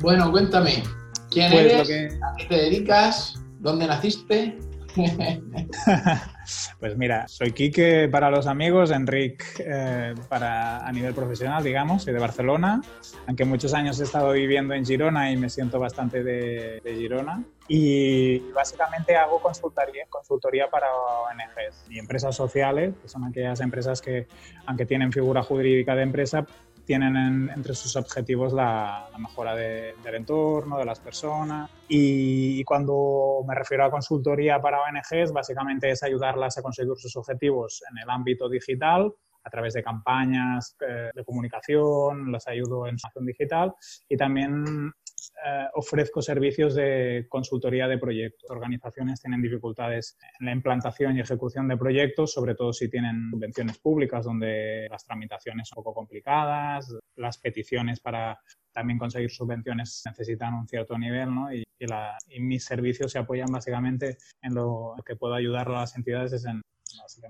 Bueno, cuéntame, ¿quién Pues eres? que- ¿A qué te dedicas? ¿Dónde naciste? Pues mira, soy Quique para los amigos, Enric eh, para a nivel profesional, digamos, soy de Barcelona, aunque muchos años he estado viviendo en Girona y me siento bastante de, Girona. Y básicamente hago consultoría, consultoría para ONGs y empresas sociales, que son aquellas empresas que, aunque tienen figura jurídica de empresa, tienen en- entre sus objetivos la, la mejora de- del entorno, de las personas. Y, cuando me refiero a consultoría para ONGs, básicamente es ayudarlas a conseguir sus objetivos en el ámbito digital a través de campañas eh, de comunicación, las ayudo en su acción digital y también eh, ofrezco servicios de consultoría de proyectos. Organizaciones tienen dificultades en la implantación y ejecución de proyectos, sobre todo si tienen subvenciones públicas donde las tramitaciones son un poco complicadas, las peticiones para también conseguir subvenciones necesitan un cierto nivel, ¿no? Y, y la- y mis servicios se apoyan básicamente en lo que puedo ayudar a las entidades es en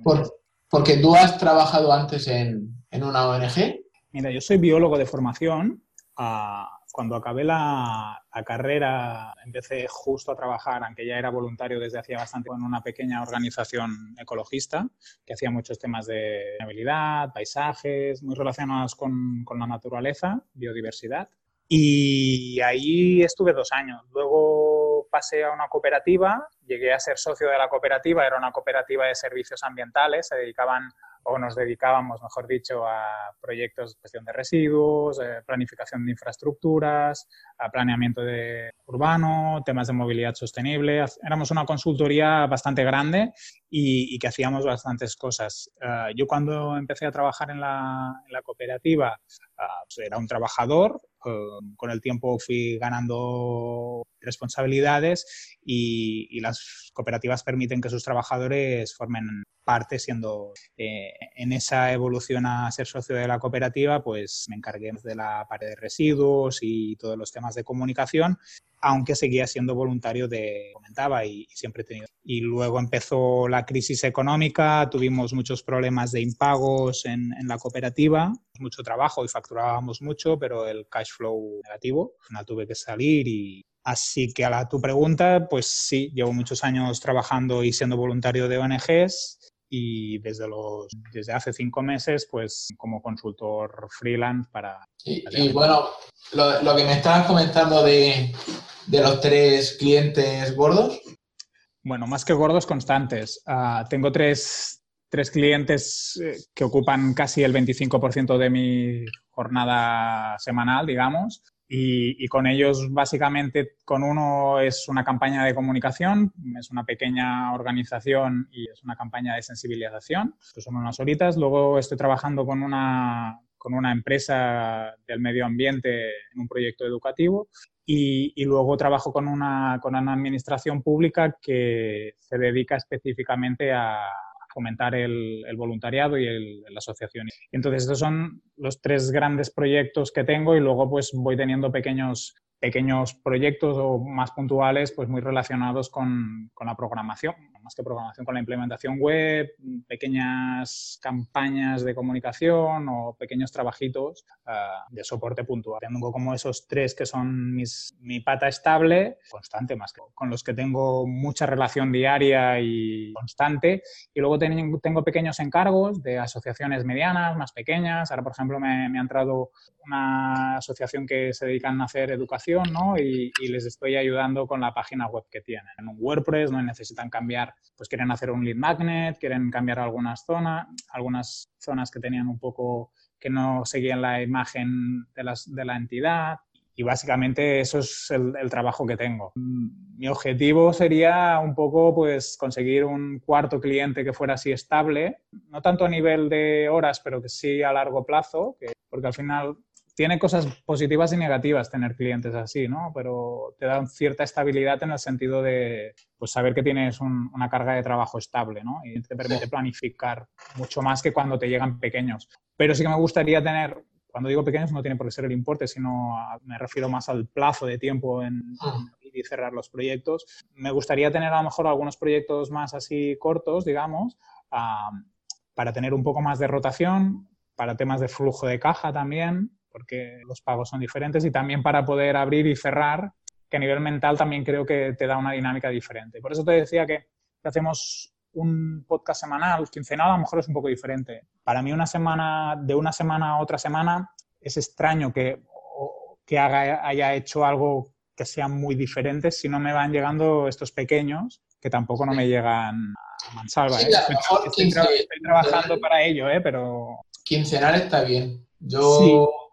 Por- porque tú has trabajado antes en, en una ONG. Mira, yo soy biólogo de formación. Ah, cuando acabé la, la carrera empecé justo a trabajar, aunque ya era voluntario desde hacía bastante, en una pequeña organización ecologista que hacía muchos temas de habilidad, paisajes, muy relacionados con, con la naturaleza, biodiversidad. Y ahí estuve dos años. Luego pasé a una cooperativa, llegué a ser socio de la cooperativa, era una cooperativa de servicios ambientales, se dedicaban o nos dedicábamos, mejor dicho, a proyectos de gestión de residuos, eh, planificación de infraestructuras, a planeamiento de urbano, temas de movilidad sostenible. Éramos una consultoría bastante grande y, y que hacíamos bastantes cosas. Eh, yo cuando empecé a trabajar en la, en la cooperativa, ah, pues era un trabajador, eh, con el tiempo fui ganando responsabilidades y, y las cooperativas permiten que sus trabajadores formen parte siendo eh, en esa evolución a ser socio de la cooperativa, pues me encargué de la pared de residuos y todos los temas de comunicación, aunque seguía siendo voluntario de, comentaba, y, siempre he tenido. Y luego empezó la crisis económica, tuvimos muchos problemas de impagos en, en la cooperativa, mucho trabajo y facturábamos mucho, pero el cash flow negativo, al final tuve que salir y, Así que a la, tu pregunta, pues sí, llevo muchos años trabajando y siendo voluntario de ONGs y desde, los, desde hace cinco meses, pues como consultor freelance para... Y, y bueno, lo, lo que me estabas comentando de, de los tres clientes gordos. Bueno, más que gordos, constantes. Uh, tengo tres, tres clientes eh, que ocupan casi el 25% de mi jornada semanal, digamos. Y, y, con ellos, básicamente, con uno es una campaña de comunicación, es una pequeña organización y es una campaña de sensibilización, que son unas horitas. Luego estoy trabajando con una, con una empresa del medio ambiente en un proyecto educativo y, y, luego trabajo con una, con una administración pública que se dedica específicamente a fomentar el, el voluntariado y el, la asociación. Entonces, estos son los tres grandes proyectos que tengo y luego pues voy teniendo pequeños, pequeños proyectos o más puntuales pues muy relacionados con, con la programación, más que programación, con la implementación web, pequeñas campañas de comunicación o pequeños trabajitos uh, de soporte puntual. Tengo como esos tres que son mis, mi pata estable, constante más que con los que tengo mucha relación diaria y constante. Y luego tengo, tengo pequeños encargos de asociaciones medianas, más pequeñas. Ahora, por ejemplo, me, me ha entrado una asociación que se dedican a hacer educación ¿no? y, y les estoy ayudando con la página web que tienen. En un WordPress no necesitan cambiar pues quieren hacer un lead magnet, quieren cambiar algunas zonas, algunas zonas que tenían un poco que no seguían la imagen de, las, de la entidad. Y básicamente eso es el, trabajo que tengo. Mi objetivo sería un poco pues conseguir un cuarto cliente que fuera así estable, no tanto a nivel de horas, pero que sí a largo plazo, que, porque al final tiene cosas positivas y negativas tener clientes así, ¿no? Pero te da cierta estabilidad en el sentido de pues, saber que tienes un, una carga de trabajo estable, ¿no? Y te permite planificar mucho más que cuando te llegan pequeños. Pero sí que me gustaría tener, cuando digo pequeños no tiene por qué ser el importe, sino a, me refiero más al plazo de tiempo en, en y cerrar los proyectos. Me gustaría tener a lo mejor algunos proyectos más así cortos, digamos, para tener un poco más de rotación, para temas de flujo de caja también, porque los pagos son diferentes, y también para poder abrir y cerrar, que a nivel mental también creo que te da una dinámica diferente. Por eso te decía que hacemos un podcast semanal, quincenal, a lo mejor es un poco diferente. Para mí una semana, de una semana a otra semana, es extraño que, que haga, haya hecho algo que sea muy diferente si no me van llegando estos pequeños que tampoco no me llegan a mansalva. ¿eh? estoy, trabajando para ello, ¿eh? pero... Quincenal está bien. Yo,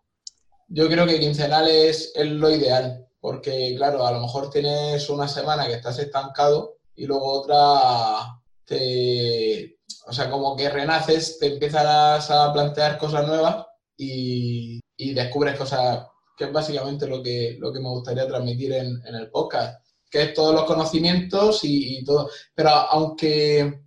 yo creo que quincenal es, es lo ideal, porque claro, a lo mejor tienes una semana que estás estancado y luego otra te, o sea, como que renaces, te empiezas a plantear cosas nuevas y, y descubres cosas que es básicamente lo que, lo que me gustaría transmitir en, en el podcast, que es todos los conocimientos y, todo. Pero aunque,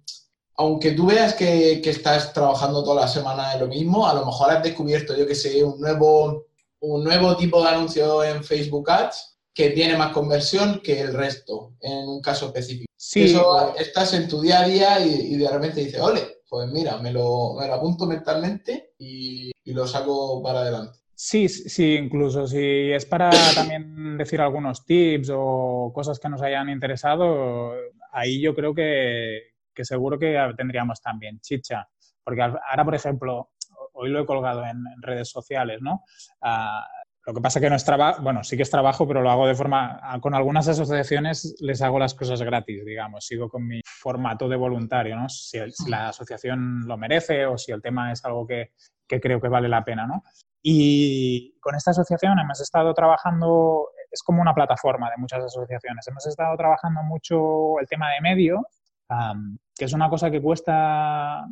aunque tú veas que, que, estás trabajando toda la semana en lo mismo, a lo mejor has descubierto, yo que sé, un nuevo, un nuevo tipo de anuncio en Facebook Ads que tiene más conversión que el resto, en un caso específico. Sí. Eso estás en tu día a día y, y de repente dices, ole, pues mira, me lo, me lo apunto mentalmente y, y, lo saco para adelante. Sí, sí, incluso si es para también decir algunos tips o cosas que nos hayan interesado, ahí yo creo que, que seguro que tendríamos también chicha. Porque ahora, por ejemplo, hoy lo he colgado en, en redes sociales, ¿no? Uh, lo que pasa que no es trabajo, bueno, sí que es trabajo, pero lo hago de forma, con algunas asociaciones les hago las cosas gratis, digamos, sigo con mi formato de voluntario, ¿no? Si, si la asociación lo merece o si el tema es algo que, que, creo que vale la pena, ¿no? Y con esta asociación hemos estado trabajando, es como una plataforma de muchas asociaciones, hemos estado trabajando mucho el tema de medios, um, que es una cosa que cuesta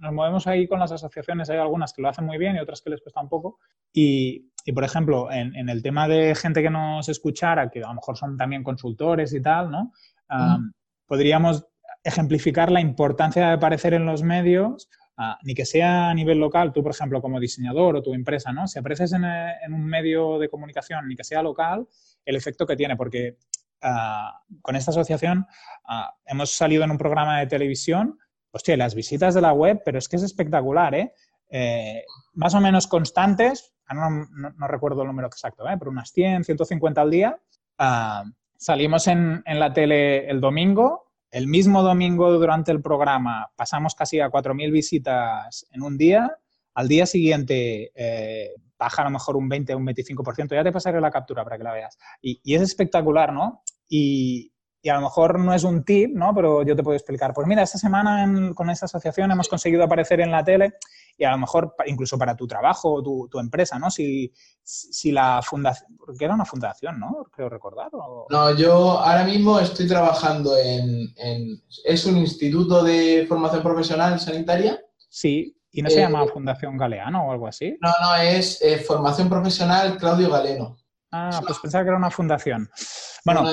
nos movemos ahí con las asociaciones, hay algunas que lo hacen muy bien y otras que les cuesta un poco. Y, y por ejemplo, en, en, el tema de gente que nos escuchara, que a lo mejor son también consultores y tal, ¿no? Uh, podríamos ejemplificar la importancia de aparecer en los medios, uh, ni que sea a nivel local, tú, por ejemplo, como diseñador o tu empresa, ¿no? Si apareces en, en un medio de comunicación, ni que sea local, el efecto que tiene, porque uh, con esta asociación hemos salido en un programa de televisión hostia, las visitas de la web, pero es que es espectacular, ¿eh? eh más o menos constantes, no, no, no, recuerdo el número exacto, ¿eh? pero unas 100, 150 al día. Uh, salimos en, en, la tele el domingo, el mismo domingo durante el programa pasamos casi a 4.000 visitas en un día, al día siguiente eh, baja a lo mejor un 20 o un 25%, ya te pasaré la captura para que la veas. Y es espectacular, ¿no? Y, y a lo mejor no es un tip, ¿no? Pero yo te puedo explicar, pues mira, esta semana en, con esta asociación hemos conseguido aparecer en la tele y a lo mejor incluso para tu trabajo o tu, tu, empresa, ¿no? Si, si la fundación, porque era una fundación, ¿no? Creo recordar. O... No, yo ahora mismo estoy trabajando en, en, es un instituto de formación profesional sanitaria. Sí, ¿y no eh, se llama Fundación Galeano o algo así? No, no, es eh, Formación Profesional Claudio Galeno. Ah, pues pensaba que era una fundación. Bueno, no,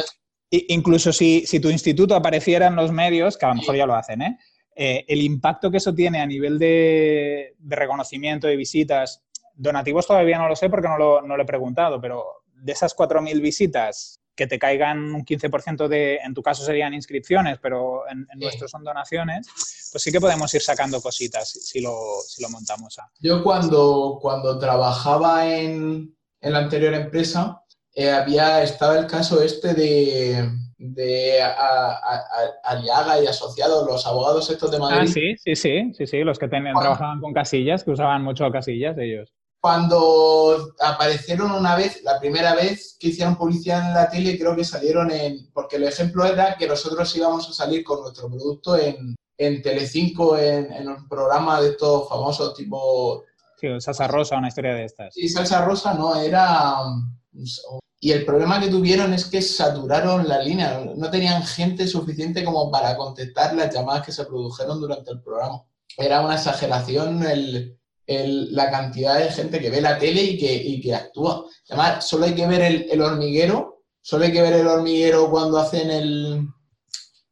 Incluso si, si, tu instituto apareciera en los medios, que a lo mejor ya lo hacen, ¿eh? Eh, el impacto que eso tiene a nivel de, de, reconocimiento de visitas, donativos todavía no lo sé porque no lo, no lo he preguntado, pero de esas 4.000 visitas, que te caigan un 15% de, en tu caso serían inscripciones, pero en, en sí. nuestros son donaciones, pues sí que podemos ir sacando cositas si lo, si lo montamos. A. Yo cuando, cuando trabajaba en, en la anterior empresa, eh, había, estaba el caso este de, de a, a, a, Aliaga y asociados, los abogados estos de Madrid. Ah, sí, sí, sí, sí, sí los que cuando, trabajaban con casillas, que usaban mucho casillas ellos. Cuando aparecieron una vez, la primera vez que hicieron publicidad en la tele, creo que salieron en, porque el ejemplo era que nosotros íbamos a salir con nuestro producto en, en Telecinco, en, en un programa de estos famosos tipo... Sí, Salsa Rosa, una historia de estas. Sí, Salsa Rosa no, era y el problema que tuvieron es que saturaron la línea, no tenían gente suficiente como para contestar las llamadas que se produjeron durante el programa. Era una exageración el, el, la cantidad de gente que ve la tele y que, y que actúa. Además, solo hay que ver el, el, hormiguero, solo hay que ver el hormiguero cuando hacen el,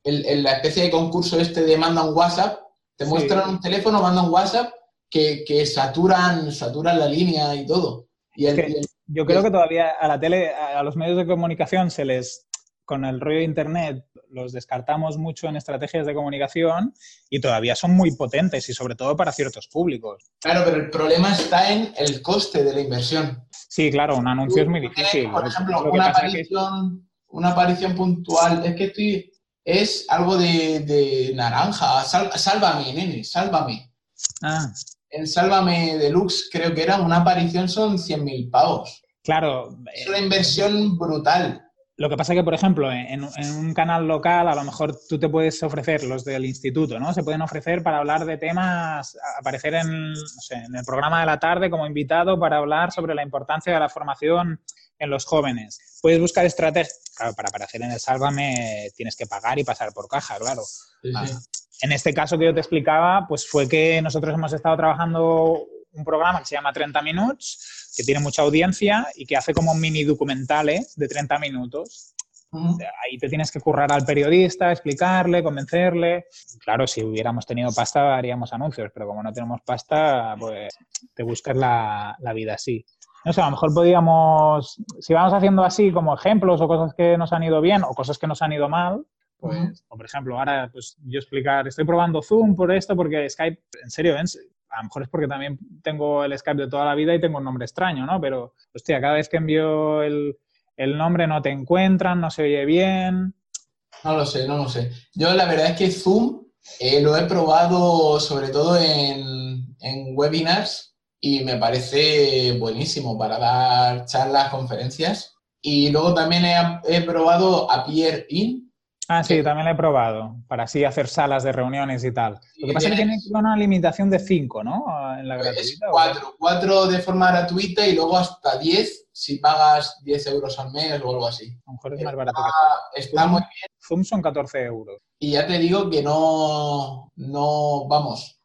la especie de concurso este de manda un WhatsApp, te muestran un teléfono, manda un WhatsApp que, que saturan, saturan la línea y todo. Y el, yo creo que todavía a la tele, a los medios de comunicación se les, con el rollo de Internet los descartamos mucho en estrategias de comunicación y todavía son muy potentes y sobre todo para ciertos públicos. Claro, pero el problema está en el coste de la inversión. Sí, claro, un anuncio es muy difícil. Por ejemplo, una aparición, una aparición puntual, es que estoy, es algo de, naranja, sálvame, nene, sálvame. Ah. En Sálvame Deluxe creo que era una aparición son 100.000 pavos. Claro. Es una inversión brutal. Lo que pasa es que, por ejemplo, en, un canal local a lo mejor tú te puedes ofrecer, los del instituto, ¿no? Se pueden ofrecer para hablar de temas, aparecer en, en el programa de la tarde como invitado para hablar sobre la importancia de la formación en los jóvenes. Puedes buscar estrategias. Claro, para aparecer en el Sálvame tienes que pagar y pasar por caja, claro. Ah, en este caso que yo te explicaba, pues fue que nosotros hemos estado trabajando un programa que se llama 30 Minutos, que tiene mucha audiencia y que hace como mini documentales de 30 minutos. Ahí te tienes que currar al periodista, explicarle, convencerle. Claro, si hubiéramos tenido pasta haríamos anuncios, pero como no tenemos pasta, pues te buscas la, la vida así. No sé, a lo mejor podríamos, si vamos haciendo así como ejemplos o cosas que nos han ido bien o cosas que nos han ido mal, pues, o por ejemplo, ahora pues yo explicar, estoy probando Zoom por esto, porque Skype, en serio, a lo mejor es porque también tengo el Skype de toda la vida y tengo un nombre extraño, ¿no? Pero, hostia, cada vez que envío el, nombre no te encuentran, no se oye bien. No lo sé, no lo sé. Yo la verdad es que Zoom eh, lo he probado sobre todo en, en, webinars y me parece buenísimo para dar charlas, conferencias. Y luego también he, he probado Appear In, Ah, sí, también lo he probado, para así hacer salas de reuniones y tal. Lo que pasa es que tiene una limitación de 5, ¿no? En la gratuita. 4, 4 de forma gratuita y luego hasta 10 si pagas 10 euros al mes o algo así. A lo mejor es más barato que Está muy bien. Zoom son 14 euros. Y ya te digo que no, no vamos,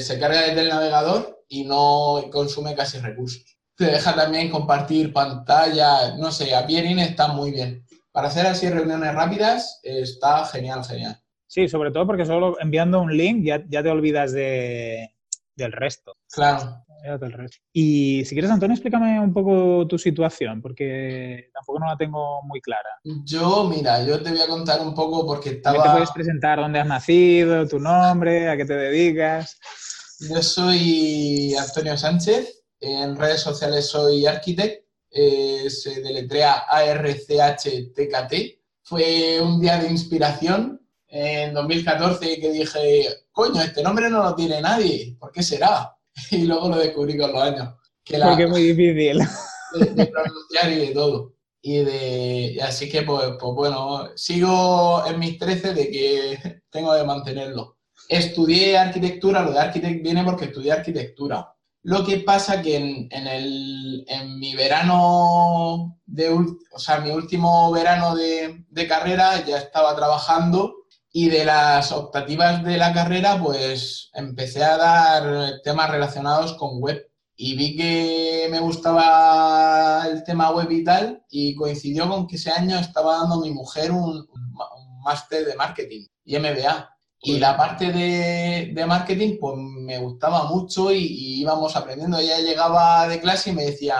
se carga desde el navegador y no consume casi recursos. Te deja también compartir pantalla, no sé, a Pierin está muy bien para hacer así reuniones rápidas está genial, genial. Sí, sobre todo porque solo enviando un link ya, te olvidas de, del resto. Claro. Y si quieres, Antonio, explícame un poco tu situación, porque tampoco no la tengo muy clara. Yo, mira, yo te voy a contar un poco porque estaba... ¿Te puedes presentar dónde has nacido, tu nombre, a qué te dedicas? Yo soy Antonio Sánchez, en redes sociales soy arquitecto eh, se deletrea A-R-C-H-T-K-T. Fue un día de inspiración en 2014 que dije, coño, este nombre no lo tiene nadie, ¿por qué será? Y luego lo descubrí con los años. Que Porque es muy difícil. De, pronunciar y de todo. Y, de, así que, pues, pues bueno, sigo en mis 13 de que tengo que mantenerlo. Estudié arquitectura, lo de arquitect viene porque estudié arquitectura. Lo que pasa que en, el, en mi verano, de, o sea, mi último verano de, carrera ya estaba trabajando y de las optativas de la carrera pues empecé a dar temas relacionados con web y vi que me gustaba el tema web y tal y coincidió con que ese año estaba dando mi mujer un, un máster de marketing y MBA. Y la parte de, marketing, pues me gustaba mucho y, íbamos aprendiendo. Ella llegaba de clase y me decía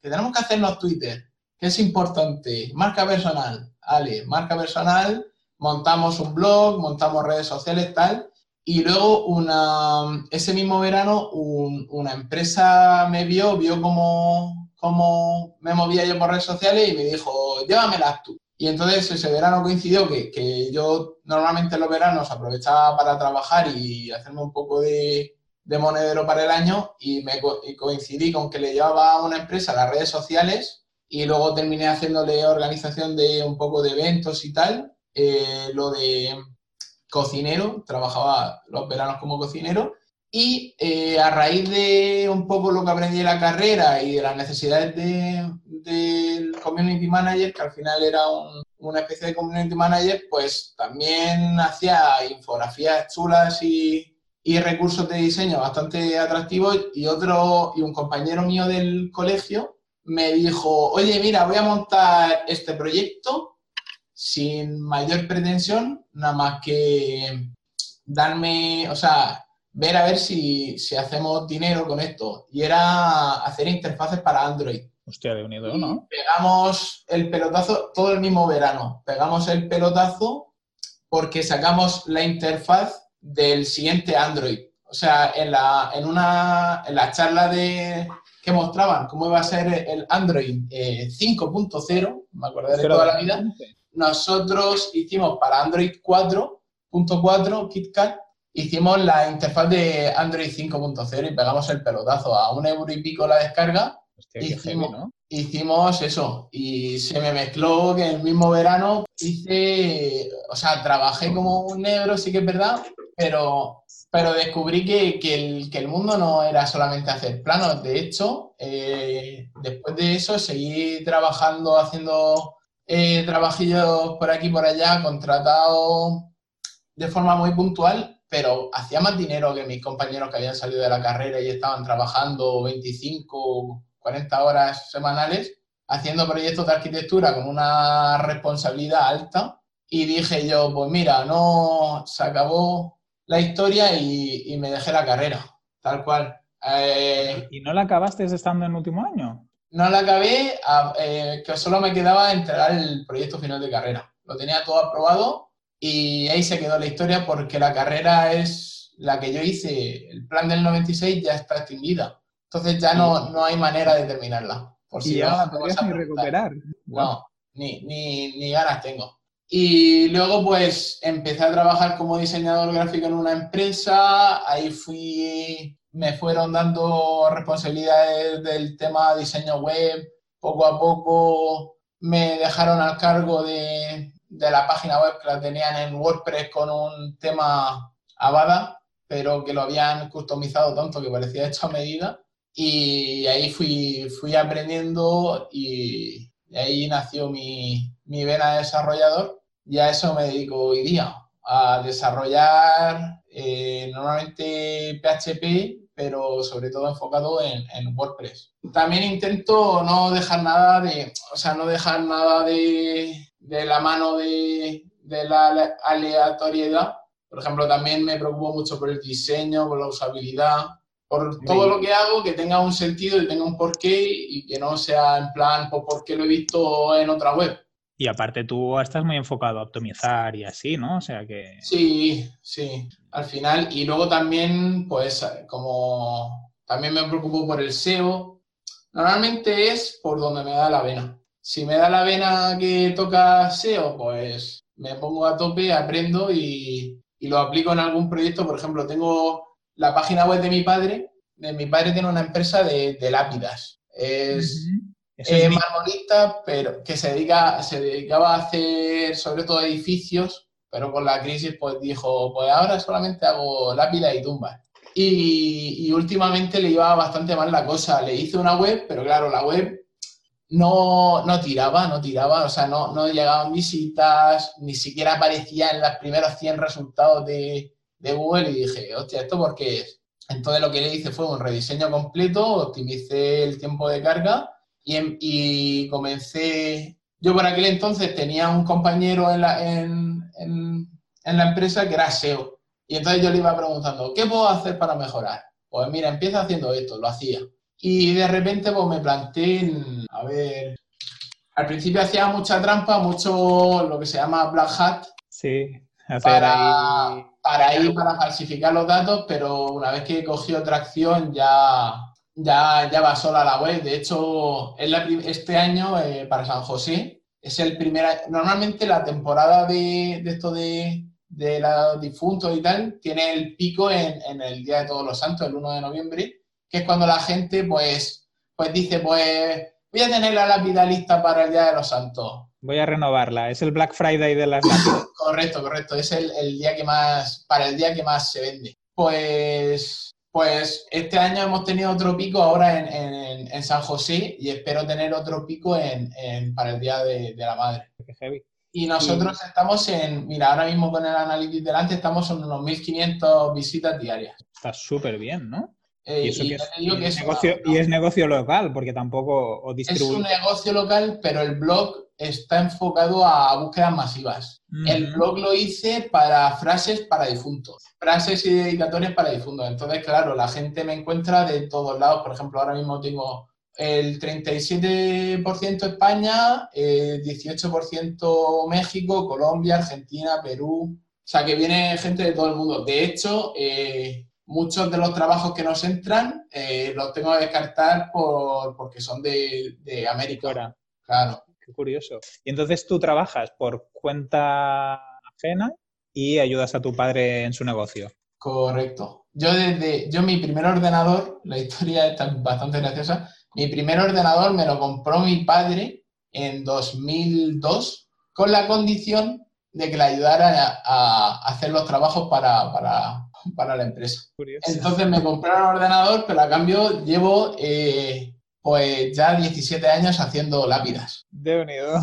que tenemos que hacernos Twitter, que es importante, marca personal. Ale, marca personal, montamos un blog, montamos redes sociales, tal. Y luego, una, ese mismo verano, una empresa me vio, vio cómo, cómo me movía yo por redes sociales y me dijo, llévamelas tú. Y entonces ese verano coincidió que, que, yo normalmente los veranos aprovechaba para trabajar y hacerme un poco de, de monedero para el año y, me, coincidí con que le llevaba a una empresa las redes sociales y luego terminé haciéndole organización de un poco de eventos y tal. Eh, lo de cocinero, trabajaba los veranos como cocinero y eh, a raíz de un poco lo que aprendí en la carrera y de las necesidades del community manager, que al final era una especie de community manager, pues también hacía infografías chulas y, y, recursos de diseño bastante atractivos. Y otro, y un compañero mío del colegio me dijo, oye, mira, voy a montar este proyecto sin mayor pretensión, nada más que darme, o sea, ver a ver si, hacemos dinero con esto. Y era hacer interfaces para Android. Hostia, de unido, ¿no? Pegamos el pelotazo todo el mismo verano. Pegamos el pelotazo porque sacamos la interfaz del siguiente Android. O sea, en la, en una, en la charla de, que mostraban cómo iba a ser el Android 5.0, eh, me de toda la vida, nosotros hicimos para Android 4.4 KitKat, hicimos la interfaz de Android 5.0 y pegamos el pelotazo a un euro y pico la descarga hicimos, eso y se me mezcló que el mismo verano hice, o sea, trabajé como un negro, sí que es verdad, pero, pero descubrí que, el, que el mundo no era solamente hacer planos. De hecho, eh, después de eso seguí trabajando, haciendo eh, trabajillos por aquí y por allá, contratado de forma muy puntual, pero hacía más dinero que mis compañeros que habían salido de la carrera y estaban trabajando 25 40 horas semanales haciendo proyectos de arquitectura con una responsabilidad alta y dije yo, pues mira, no, se acabó la historia y, me dejé la carrera, tal cual. Eh, ¿Y no la acabaste estando en el último año? No la acabé, eh, que solo me quedaba entregar el proyecto final de carrera. Lo tenía todo aprobado y ahí se quedó la historia porque la carrera es la que yo hice, el plan del 96 ya está extinguida. Entonces ya no, no hay manera de terminarla. Por si ya no podrías ni recuperar. No, ni, ni, ni ganas tengo. Y luego pues empecé a trabajar como diseñador gráfico en una empresa, ahí fui, me fueron dando responsabilidades del tema diseño web, poco a poco me dejaron al cargo de, de la página web que la tenían en WordPress con un tema Avada, pero que lo habían customizado tanto que parecía hecho a medida. Y ahí fui, fui aprendiendo y, ahí nació mi, mi vena de desarrollador y a eso me dedico hoy día, a desarrollar eh, normalmente PHP, pero sobre todo enfocado en, en, WordPress. También intento no dejar nada de, o sea, no dejar nada de, de la mano de, de, la aleatoriedad. Por ejemplo, también me preocupo mucho por el diseño, por la usabilidad, por todo lo que hago, que tenga un sentido y tenga un porqué y que no sea en plan, pues porque lo he visto en otra web. Y aparte tú estás muy enfocado a optimizar y así, ¿no? O sea que... Sí, sí, al final. Y luego también, pues como también me preocupo por el SEO, normalmente es por donde me da la vena. Si me da la vena que toca SEO, pues me pongo a tope, aprendo y, y lo aplico en algún proyecto. Por ejemplo, tengo la página web de mi padre, de mi padre tiene una empresa de, lápidas. Es uh pero que se, dedica, se dedicaba a hacer sobre todo edificios, pero con la crisis pues dijo, pues ahora solamente hago lápidas y tumbas. Y, últimamente le iba bastante mal la cosa. Le hice una web, pero claro, la web no, no tiraba, no tiraba, o sea, no, no llegaban visitas, ni siquiera aparecía en los primeros 100 resultados de, de Google y dije, hostia, ¿esto por qué es? Entonces lo que le hice fue un rediseño completo, optimicé el tiempo de carga y, y comencé... Yo por aquel entonces tenía un compañero en la, en, en, la empresa que era SEO. Y entonces yo le iba preguntando, ¿qué puedo hacer para mejorar? Pues mira, empieza haciendo esto, lo hacía. Y de repente pues me planteé, a ver, al principio hacía mucha trampa, mucho lo que se llama black hat. Sí, para, para ir para falsificar los datos, pero una vez que cogió tracción ya, ya, ya va sola la web. De hecho, es este año eh, para San José es el primer... Normalmente la temporada de, de esto de, de los difuntos y tal tiene el pico en, en, el Día de Todos los Santos, el 1 de noviembre, que es cuando la gente pues, pues dice, pues voy a tener la lápida lista para el Día de los Santos. Voy a renovarla. Es el Black Friday de las lápidas. correcto, correcto. Es el, el, día que más, para el día que más se vende. Pues, pues este año hemos tenido otro pico ahora en, en, en San José y espero tener otro pico en, para el Día de, de la Madre. Qué heavy. Y nosotros estamos en, mira, ahora mismo con el análisis delante estamos en unos 1.500 visitas diarias. Está súper bien, ¿no? Y, eso que es, negocio, y es negocio local, porque tampoco Es un negocio local, pero el blog está enfocado a búsquedas masivas. El blog lo hice para frases para difuntos, frases y dedicatorias para difuntos. Entonces, claro, la gente me encuentra de todos lados. Por ejemplo, ahora mismo tengo el 37% España, el 18% México, Colombia, Argentina, Perú. O sea, que viene gente de todo el mundo. De hecho, eh, muchos de los trabajos que nos entran eh, los tengo que descartar por, porque son de, de América. Claro. Qué curioso. Y entonces tú trabajas por cuenta ajena y ayudas a tu padre en su negocio. Correcto. Yo desde, yo mi primer ordenador, la historia está bastante graciosa, mi primer ordenador me lo compró mi padre en 2002 con la condición de que le ayudara a, hacer los trabajos para, para, la empresa. Entonces me compré un ordenador, pero a cambio llevo eh, pues ya 17 años haciendo lápidas. De unido.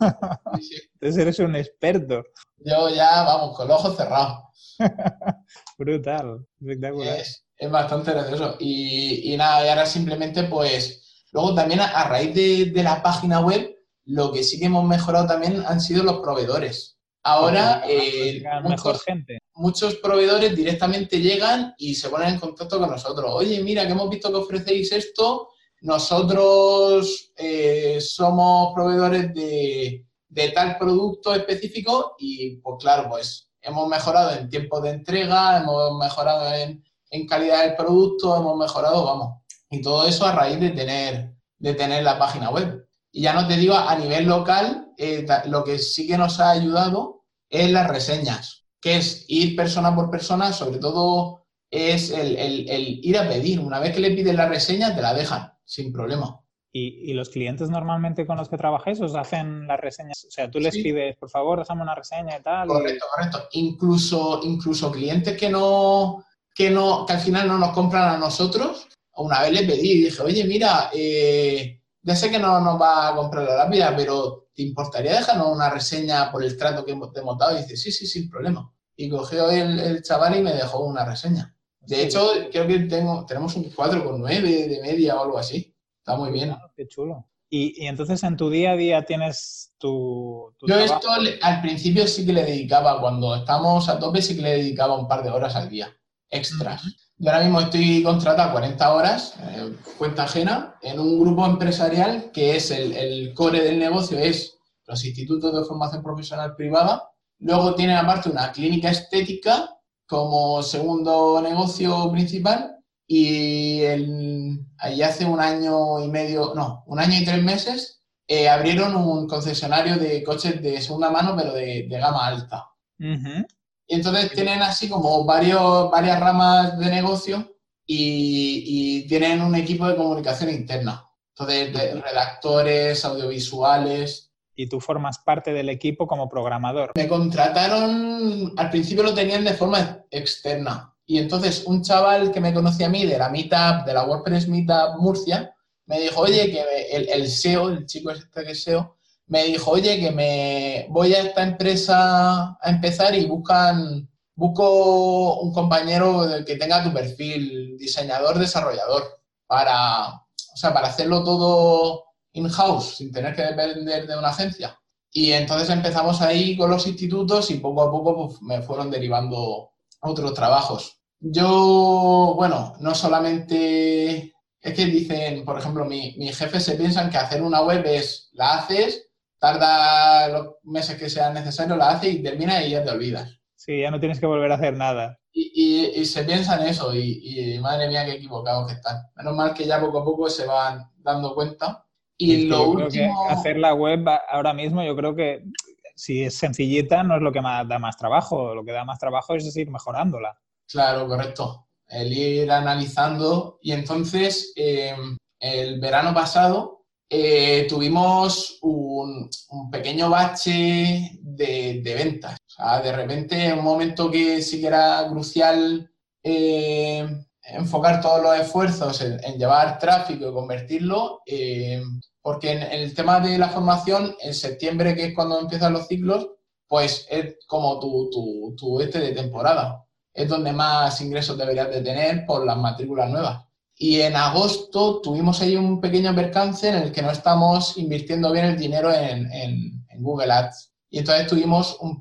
Entonces eres un experto. Yo ya, vamos, con los ojos cerrados. Brutal, espectacular. Es, bastante gracioso. Y, nada, y ahora simplemente pues, luego también a, raíz de, la página web, lo que sí que hemos mejorado también han sido los proveedores. Ahora, eh, muchos, gente. muchos proveedores directamente llegan y se ponen en contacto con nosotros. Oye, mira, que hemos visto que ofrecéis esto, nosotros eh, somos proveedores de, de, tal producto específico y, pues claro, pues hemos mejorado en tiempo de entrega, hemos mejorado en, en calidad del producto, hemos mejorado, vamos. Y todo eso a raíz de tener, de tener la página web. Y ya no te digo, a nivel local, eh, lo que sí que nos ha ayudado es las reseñas, que es ir persona por persona, sobre todo es el, ir a pedir. Una vez que le pides la reseña, te la dejan, sin problema. ¿Y, los clientes normalmente con los que trabajáis os hacen las reseñas? O sea, tú les pides, por favor, déjame una reseña y tal. Correcto, correcto. Incluso, incluso clientes que no, que no, que al final no nos compran a nosotros, una vez le pedí y dije, oye, mira, eh, ya sé que no nos va a comprar la lápida, pero ¿te importaría dejarnos una reseña por el trato que hemos, dado? Y dice, sí, sí, sin problema. Y cogió el, el chaval y me dejó una reseña. De hecho, creo que tengo, tenemos un 4,9 de media o algo así. Está muy bien. Qué chulo. Y, entonces en tu día a día tienes tu... Yo esto al principio sí que le dedicaba, cuando estamos a tope sí que le dedicaba un par de horas al día, extras. Yo ahora mismo estoy contratado 40 horas, eh, cuenta ajena, en un grupo empresarial que es el, core del negocio, es los institutos de formación profesional privada. Luego tiene aparte una clínica estética como segundo negocio principal y ahí hace un año y medio, no, un año y tres meses, eh, abrieron un concesionario de coches de segunda mano, pero de, gama alta. Y entonces tienen así como varios, varias ramas de negocio y, tienen un equipo de comunicación interna. Entonces, redactores, audiovisuales. Y tú formas parte del equipo como programador. Me contrataron, al principio lo tenían de forma externa. Y entonces un chaval que me conocía a mí de la Meetup, de la WordPress Meetup Murcia, me dijo, oye, que el, el SEO, el chico este que es SEO, me dijo, oye, que me voy a esta empresa a empezar y buscan, busco un compañero que tenga tu perfil, diseñador, desarrollador, para, o sea, para hacerlo todo in-house, sin tener que depender de una agencia. Y entonces empezamos ahí con los institutos y poco a poco pues, me fueron derivando otros trabajos. Yo, bueno, no solamente es que dicen, por ejemplo, mi, mi jefe se piensan que hacer una web es, la haces tarda los meses que sean necesarios, la hace y termina y ya te olvidas. Sí, ya no tienes que volver a hacer nada. Y, se piensa en eso y, madre mía qué equivocados que están. Menos mal que ya poco a poco se van dando cuenta. Y lo último... hacer la web ahora mismo yo creo que si es sencillita no es lo que más, da más trabajo. Lo que da más trabajo es ir mejorándola. Claro, correcto. El ir analizando y entonces eh, el verano pasado eh, tuvimos un, pequeño bache de, ventas. De repente, un momento que sí que era crucial eh, enfocar todos los esfuerzos en, llevar tráfico y convertirlo, eh, porque en, el tema de la formación, en septiembre, que es cuando empiezan los ciclos, pues es como tu, tu, tu este de temporada. Es donde más ingresos deberías de tener por las matrículas nuevas. Y en agosto tuvimos ahí un pequeño percance en el que no estamos invirtiendo bien el dinero en, Google Ads. Y entonces tuvimos un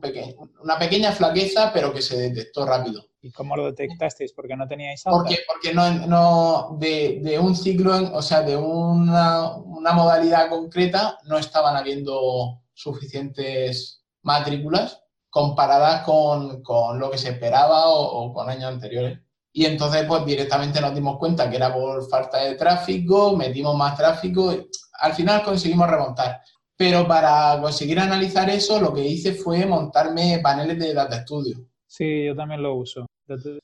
una pequeña flaqueza, pero que se detectó rápido. ¿Y cómo lo detectasteis? ¿Porque no teníais alta? Porque, porque no, no de, un ciclo, o sea, de una, modalidad concreta, no estaban habiendo suficientes matrículas comparadas con, lo que se esperaba o, con años anteriores. Y entonces, pues directamente nos dimos cuenta que era por falta de tráfico, metimos más tráfico, y al final conseguimos remontar. Pero para conseguir analizar eso, lo que hice fue montarme paneles de Data Studio. Sí, yo también lo uso.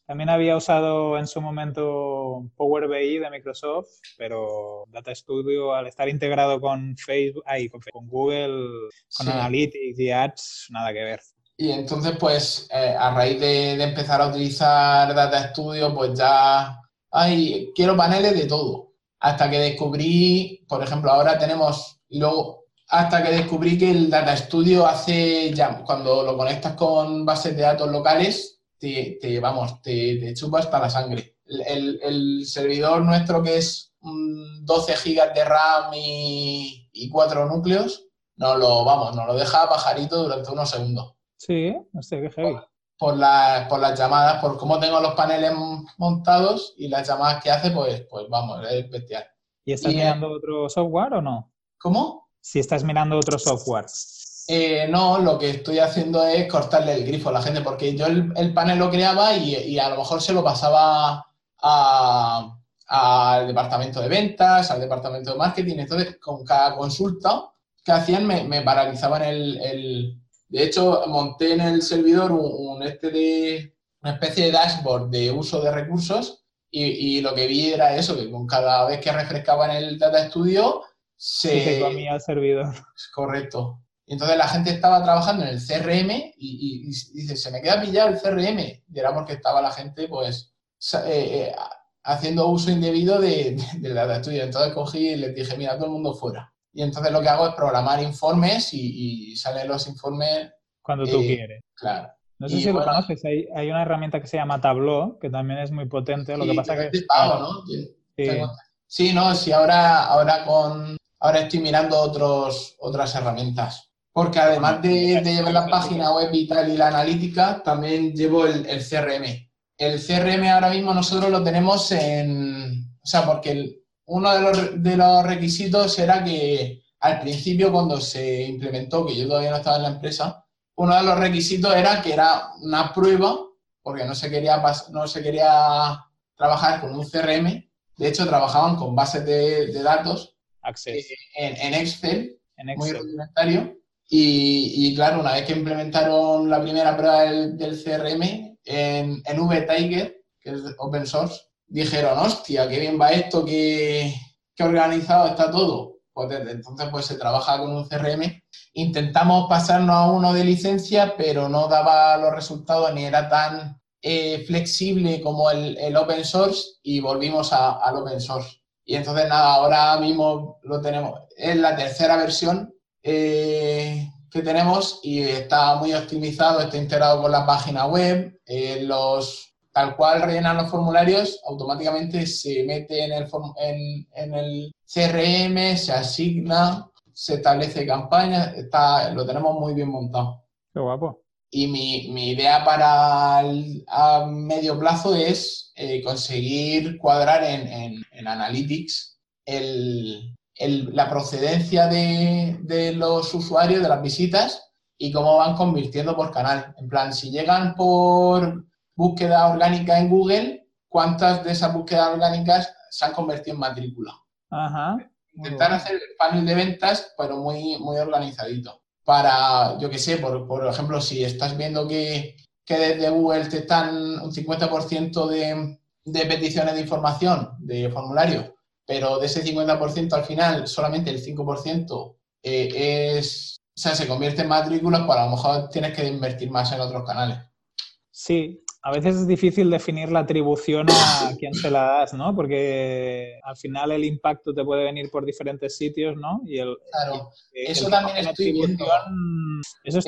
También había usado en su momento Power BI de Microsoft, pero Data Studio al estar integrado con Facebook, ahí, con, Google, con Analytics y Ads, nada que ver. Y entonces, pues, eh, a raíz de, empezar a utilizar Data Studio, pues ya, ay, quiero paneles de todo. Hasta que descubrí, por ejemplo, ahora tenemos, luego, hasta que descubrí que el Data Studio hace, ya, cuando lo conectas con bases de datos locales, te, te vamos, te, te, chupa la sangre. El, el, servidor nuestro que es 12 gigas de RAM y, y 4 núcleos, no lo, vamos, nos lo deja pajarito durante unos segundos. Sí, no sé qué heavy. Por, por las llamadas, por cómo tengo los paneles montados y las llamadas que hace, pues, pues vamos, es bestial. ¿Y estás mirando otro software o no? ¿Cómo? Si estás mirando otro software. Eh, no, lo que estoy haciendo es cortarle el grifo a la gente, porque yo el, panel lo creaba y, a lo mejor se lo pasaba al departamento de ventas, al departamento de marketing. Entonces, con cada consulta que hacían, me, paralizaban el de hecho, monté en el servidor un, este de, una especie de dashboard de uso de recursos y, lo que vi era eso, que con cada vez que refrescaba en el Data Studio se... comía el servidor. Correcto. Y entonces la gente estaba trabajando en el CRM y, dice, se me queda pillado el CRM. Y era porque estaba la gente, pues, eh, eh, haciendo uso indebido de, Data Studio. Entonces cogí y les dije, mira, todo el mundo fuera. Y entonces lo que hago es programar informes y, salen los informes. Cuando tú eh, quieres. Claro. No sé si lo conoces, hay, hay, una herramienta que se llama Tableau, que también es muy potente. Lo que pasa que. ¿no? Sí. no, sí, ahora, ahora con. Ahora estoy mirando otros, otras herramientas. Porque además de, llevar la página web y tal y la analítica, también llevo el, el CRM. El CRM ahora mismo nosotros lo tenemos en. O sea, porque el, uno de los, requisitos era que al principio cuando se implementó, que yo todavía no estaba en la empresa, uno de los requisitos era que era una prueba, porque no se quería, no se quería trabajar con un CRM, de hecho trabajaban con bases de, datos eh, en, Excel, muy rudimentario, y, claro, una vez que implementaron la primera prueba del, CRM en, en VTiger, que es open source, dijeron, hostia, qué bien va esto, qué, qué organizado está todo. Pues desde entonces pues se trabaja con un CRM. Intentamos pasarnos a uno de licencia, pero no daba los resultados ni era tan eh, flexible como el, el, open source y volvimos al open source. Y entonces nada, ahora mismo lo tenemos, es la tercera versión eh, que tenemos y está muy optimizado, está integrado con la página web, eh, los tal cual rellenan los formularios, automáticamente se mete en el, en, el CRM, se asigna, se establece campaña, está, lo tenemos muy bien montado. Qué guapo. Y mi, idea para a medio plazo es eh, conseguir cuadrar en, Analytics la procedencia de, de, los usuarios, de las visitas y cómo van convirtiendo por canal. En plan, si llegan por búsqueda orgánica en Google, ¿cuántas de esas búsquedas orgánicas se han convertido en matrícula? Ajá. Intentar hacer el panel de ventas, pero muy, muy organizadito. Para, yo qué sé, por, ejemplo, si estás viendo que, desde Google te están un 50% de, de peticiones de información, de formulario, pero de ese 50% al final solamente el 5% eh, es, o sea, se convierte en matrículas, pues a lo mejor tienes que invertir más en otros canales. Sí, a veces es difícil definir la atribución a quién se la das, ¿no? Porque al final el impacto te puede venir por diferentes sitios, ¿no? Y el, claro, eso también viendo. Eso,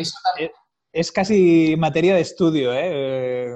es, casi materia de estudio, ¿eh?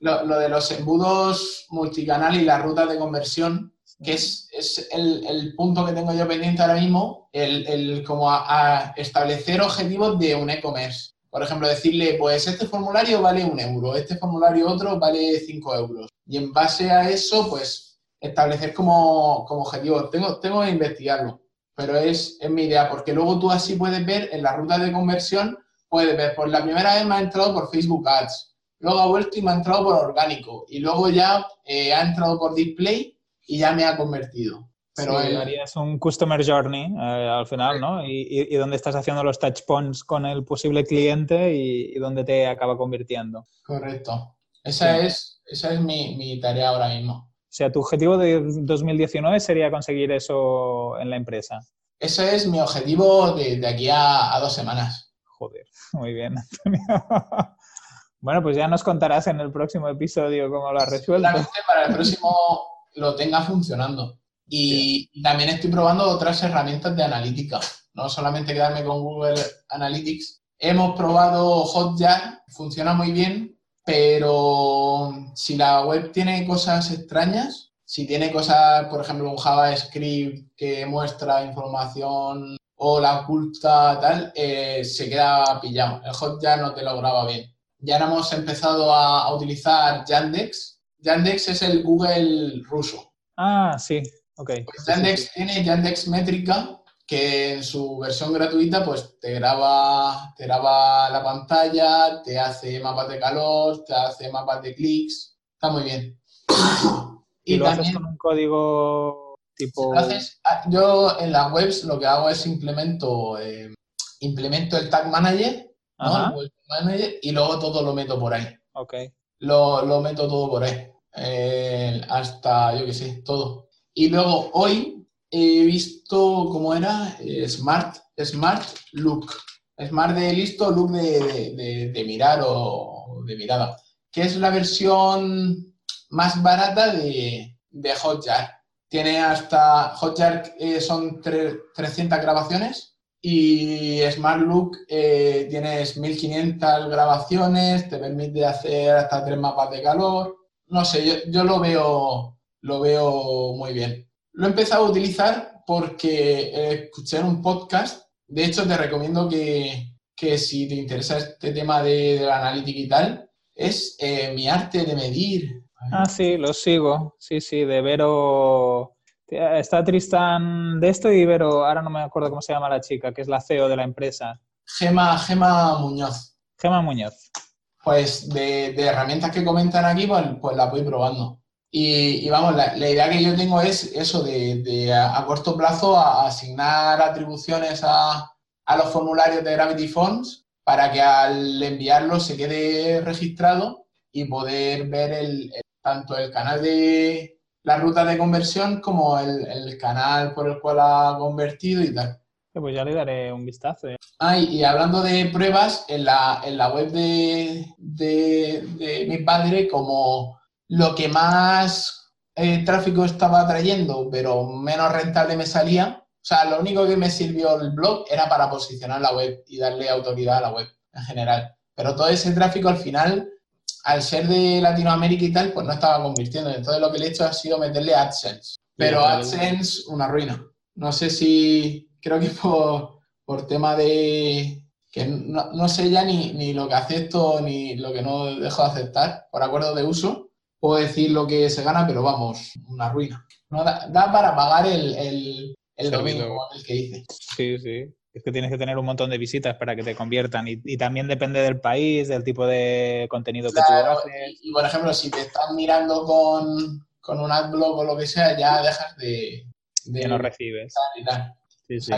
Lo, de los embudos multicanal y las rutas de conversión, que es, el, punto que tengo yo pendiente ahora mismo, el, como a establecer objetivos de un e-commerce por ejemplo, decirle, pues este formulario vale un euro, este formulario otro vale cinco euros. Y en base a eso, pues establecer como, como objetivo. Tengo, tengo que investigarlo, pero es, es mi idea, porque luego tú así puedes ver en la ruta de conversión, puedes ver, por la primera vez me ha entrado por Facebook Ads, luego ha vuelto y me ha entrado por orgánico, y luego ya eh, ha entrado por display y ya me ha convertido. Pero harías un customer journey eh, al final, ¿no? Y, y, dónde estás haciendo los touch points con el posible cliente y, y dónde te acaba convirtiendo. Correcto. Esa es, esa es mi, mi, tarea ahora mismo. O sea, tu objetivo de 2019 sería conseguir eso en la empresa. Ese es mi objetivo de, de aquí a, a, dos semanas. Joder, muy bien, Antonio. bueno, pues ya nos contarás en el próximo episodio cómo lo has resuelto. Para el próximo lo tenga funcionando. Y también estoy probando otras herramientas de analítica, no solamente quedarme con Google Analytics. Hemos probado Hotjar, funciona muy bien, pero si la web tiene cosas extrañas, si tiene cosas, por ejemplo, un JavaScript que muestra información o la oculta, tal, eh, se queda pillado. El Hotjar no te lo graba bien. Ya hemos empezado a, a utilizar Yandex. Yandex es el Google ruso. Ah, sí, Okay. Pues Yandex tiene Yandex Métrica, que en su versión gratuita pues te graba, te graba la pantalla, te hace mapas de calor, te hace mapas de clics, está muy bien. ¿Y, lo haces con un código tipo...? Ah, yo en las webs lo que hago es implemento, eh, implemento el Tag Manager, ¿no? el Manager y luego todo lo meto por ahí. Ok. Lo, lo meto todo por ahí. Eh, hasta, yo qué sé, todo. Y luego hoy he visto cómo era eh, Smart, Smart Look. Smart de listo, look de, mirar o de mirada. Que es la versión más barata de, Hotjar. Tiene hasta. Hotjar eh, son 300 grabaciones y Smart Look eh, tienes 1500 grabaciones, te permite hacer hasta tres mapas de calor. No sé, yo, yo lo veo lo veo muy bien. Lo he empezado a utilizar porque escuché un podcast. De hecho, te recomiendo que, que si te interesa este tema de, de la analítica y tal, es eh, mi arte de medir. Ah, sí, lo sigo. Sí, sí, de Vero. Está Tristan de esto y Vero, ahora no me acuerdo cómo se llama la chica, que es la CEO de la empresa. Gema, Gema Muñoz. Gema Muñoz. Pues de, de herramientas que comentan aquí, pues, pues las voy probando. Y, vamos, la, idea que yo tengo es eso, de, a, corto plazo asignar atribuciones a, los formularios de Gravity Fonts para que al enviarlos se quede registrado y poder ver el, tanto el canal de la ruta de conversión como el, canal por el cual ha convertido y tal. Pues ya le daré un vistazo. Ah, y, hablando de pruebas, en la, en la web de, de, de mi padre, como lo que más eh, tráfico estaba trayendo, pero menos rentable me salía. O sea, lo único que me sirvió el blog era para posicionar la web y darle autoridad a la web en general. Pero todo ese tráfico al final, al ser de Latinoamérica y tal, pues no estaba convirtiendo. Entonces lo que le he hecho ha sido meterle AdSense. Pero AdSense, una ruina. No sé si, creo que por, por tema de, que no, no, sé ya ni, ni, lo que acepto ni lo que no dejo de aceptar por acuerdo de uso, puedo decir lo que se gana, pero vamos, una ruina. No, da, para pagar el, el, el domingo, el que hice. Sí, sí. Es que tienes que tener un montón de visitas para que te conviertan y, y también depende del país, del tipo de contenido que tú haces. Y, por ejemplo, si te están mirando con, con un adblock o lo que sea, ya dejas de... de que no recibes. Sí, sí.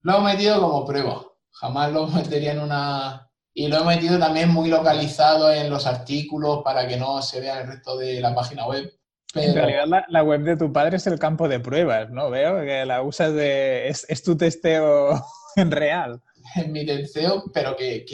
lo he metido como prueba. Jamás lo metería en una, y lo he metido también muy localizado en los artículos para que no se vea el resto de la página web. En realidad la, web de tu padre es el campo de pruebas, ¿no? Veo que la usas de... es, tu testeo en real. Es mi testeo, pero que,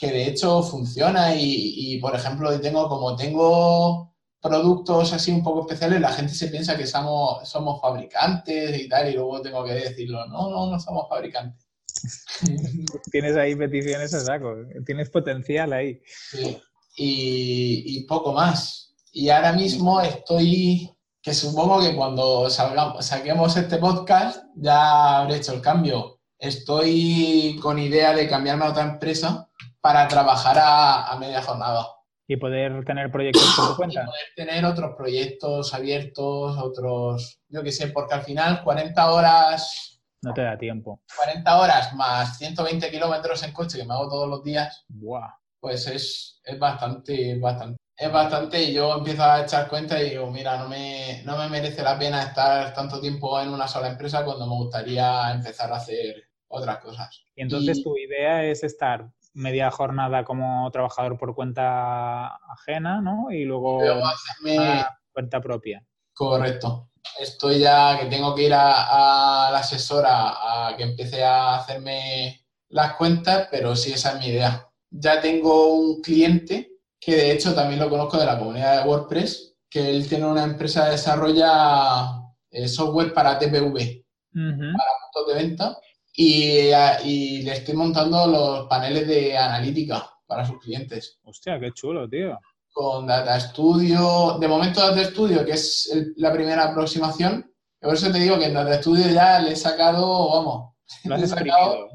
de hecho funciona y, y, por ejemplo, tengo como tengo productos así un poco especiales, la gente se piensa que somos, somos fabricantes y tal, y luego tengo que decirlo, no, no, no somos fabricantes. Tienes ahí peticiones a saco, tienes potencial ahí. Sí. Y, poco más. Y ahora mismo estoy, que supongo que cuando salgamos, saquemos este podcast ya habré hecho el cambio. estoy con idea de cambiarme a otra empresa para trabajar a, media jornada. Y poder tener proyectos por tu cuenta. Y poder tener otros proyectos abiertos, otros, yo qué sé, porque al final 40 horas... No te da tiempo. 40 horas más 120 kilómetros en coche que me hago todos los días. Buah. Pues es, es bastante, bastante es bastante y yo empiezo a echar cuenta y digo, mira, no me, no me merece la pena estar tanto tiempo en una sola empresa cuando me gustaría empezar a hacer otras cosas. Y entonces tu idea es estar media jornada como trabajador por cuenta ajena, ¿no? Y luego, hacerme... cuenta propia. Correcto. Estoy ya que tengo que ir a, a la asesora a que empiece a hacerme las cuentas, pero sí, esa es mi idea. Ya tengo un cliente que de hecho también lo conozco de la comunidad de WordPress, que él tiene una empresa que desarrolla eh, software para TPV, para puntos de venta, y, y, le estoy montando los paneles de analítica para sus clientes. Hostia, qué chulo, tío. Con Data Studio, de momento Data Studio, que es la primera aproximación, por eso te digo que en Data Studio ya le he sacado, vamos, le he sacado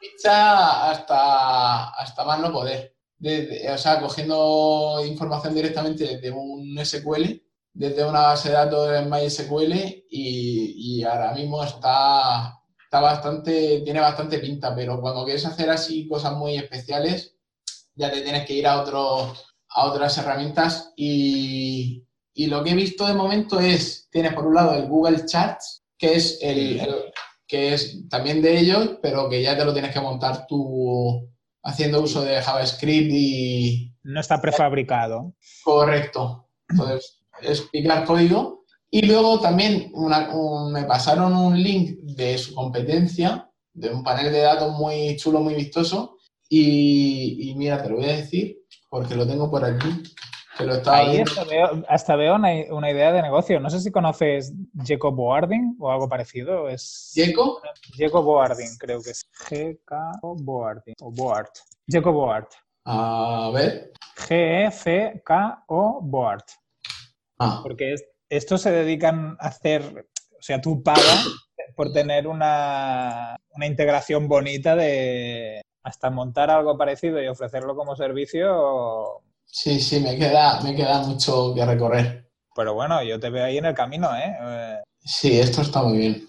ficha hasta, hasta más no poder. O sea, cogiendo información directamente de un SQL, desde una base de datos en MySQL y, y ahora mismo está, está bastante, tiene bastante pinta, pero cuando quieres hacer así cosas muy especiales, ya te tienes que ir a, otro, a otras herramientas y, y lo que he visto de momento es, tienes por un lado el Google Charts, que es el, que es también de ellos, pero que ya te lo tienes que montar tú haciendo uso de JavaScript y... No está prefabricado. Correcto. Entonces, explicar código. Y luego también me pasaron un link de su competencia, de un panel de datos muy chulo, muy vistoso. Y, mira, te lo voy a decir porque lo tengo por aquí. Ahí hasta veo, una, idea de negocio. No sé si conoces Jacob Boarding o algo parecido. Es... ¿Jacob? Jacob Boarding, creo que es. GK Boarding o Board. Jacob Board. A ver. G-E-C-K-O Board. Ah. Porque estos se dedican a hacer, o sea, tú pagas por tener una, una integración bonita de hasta montar algo parecido y ofrecerlo como servicio Sí, sí, me queda, me queda mucho que recorrer. Pero bueno, yo te veo ahí en el camino, ¿eh? Sí, esto está muy bien.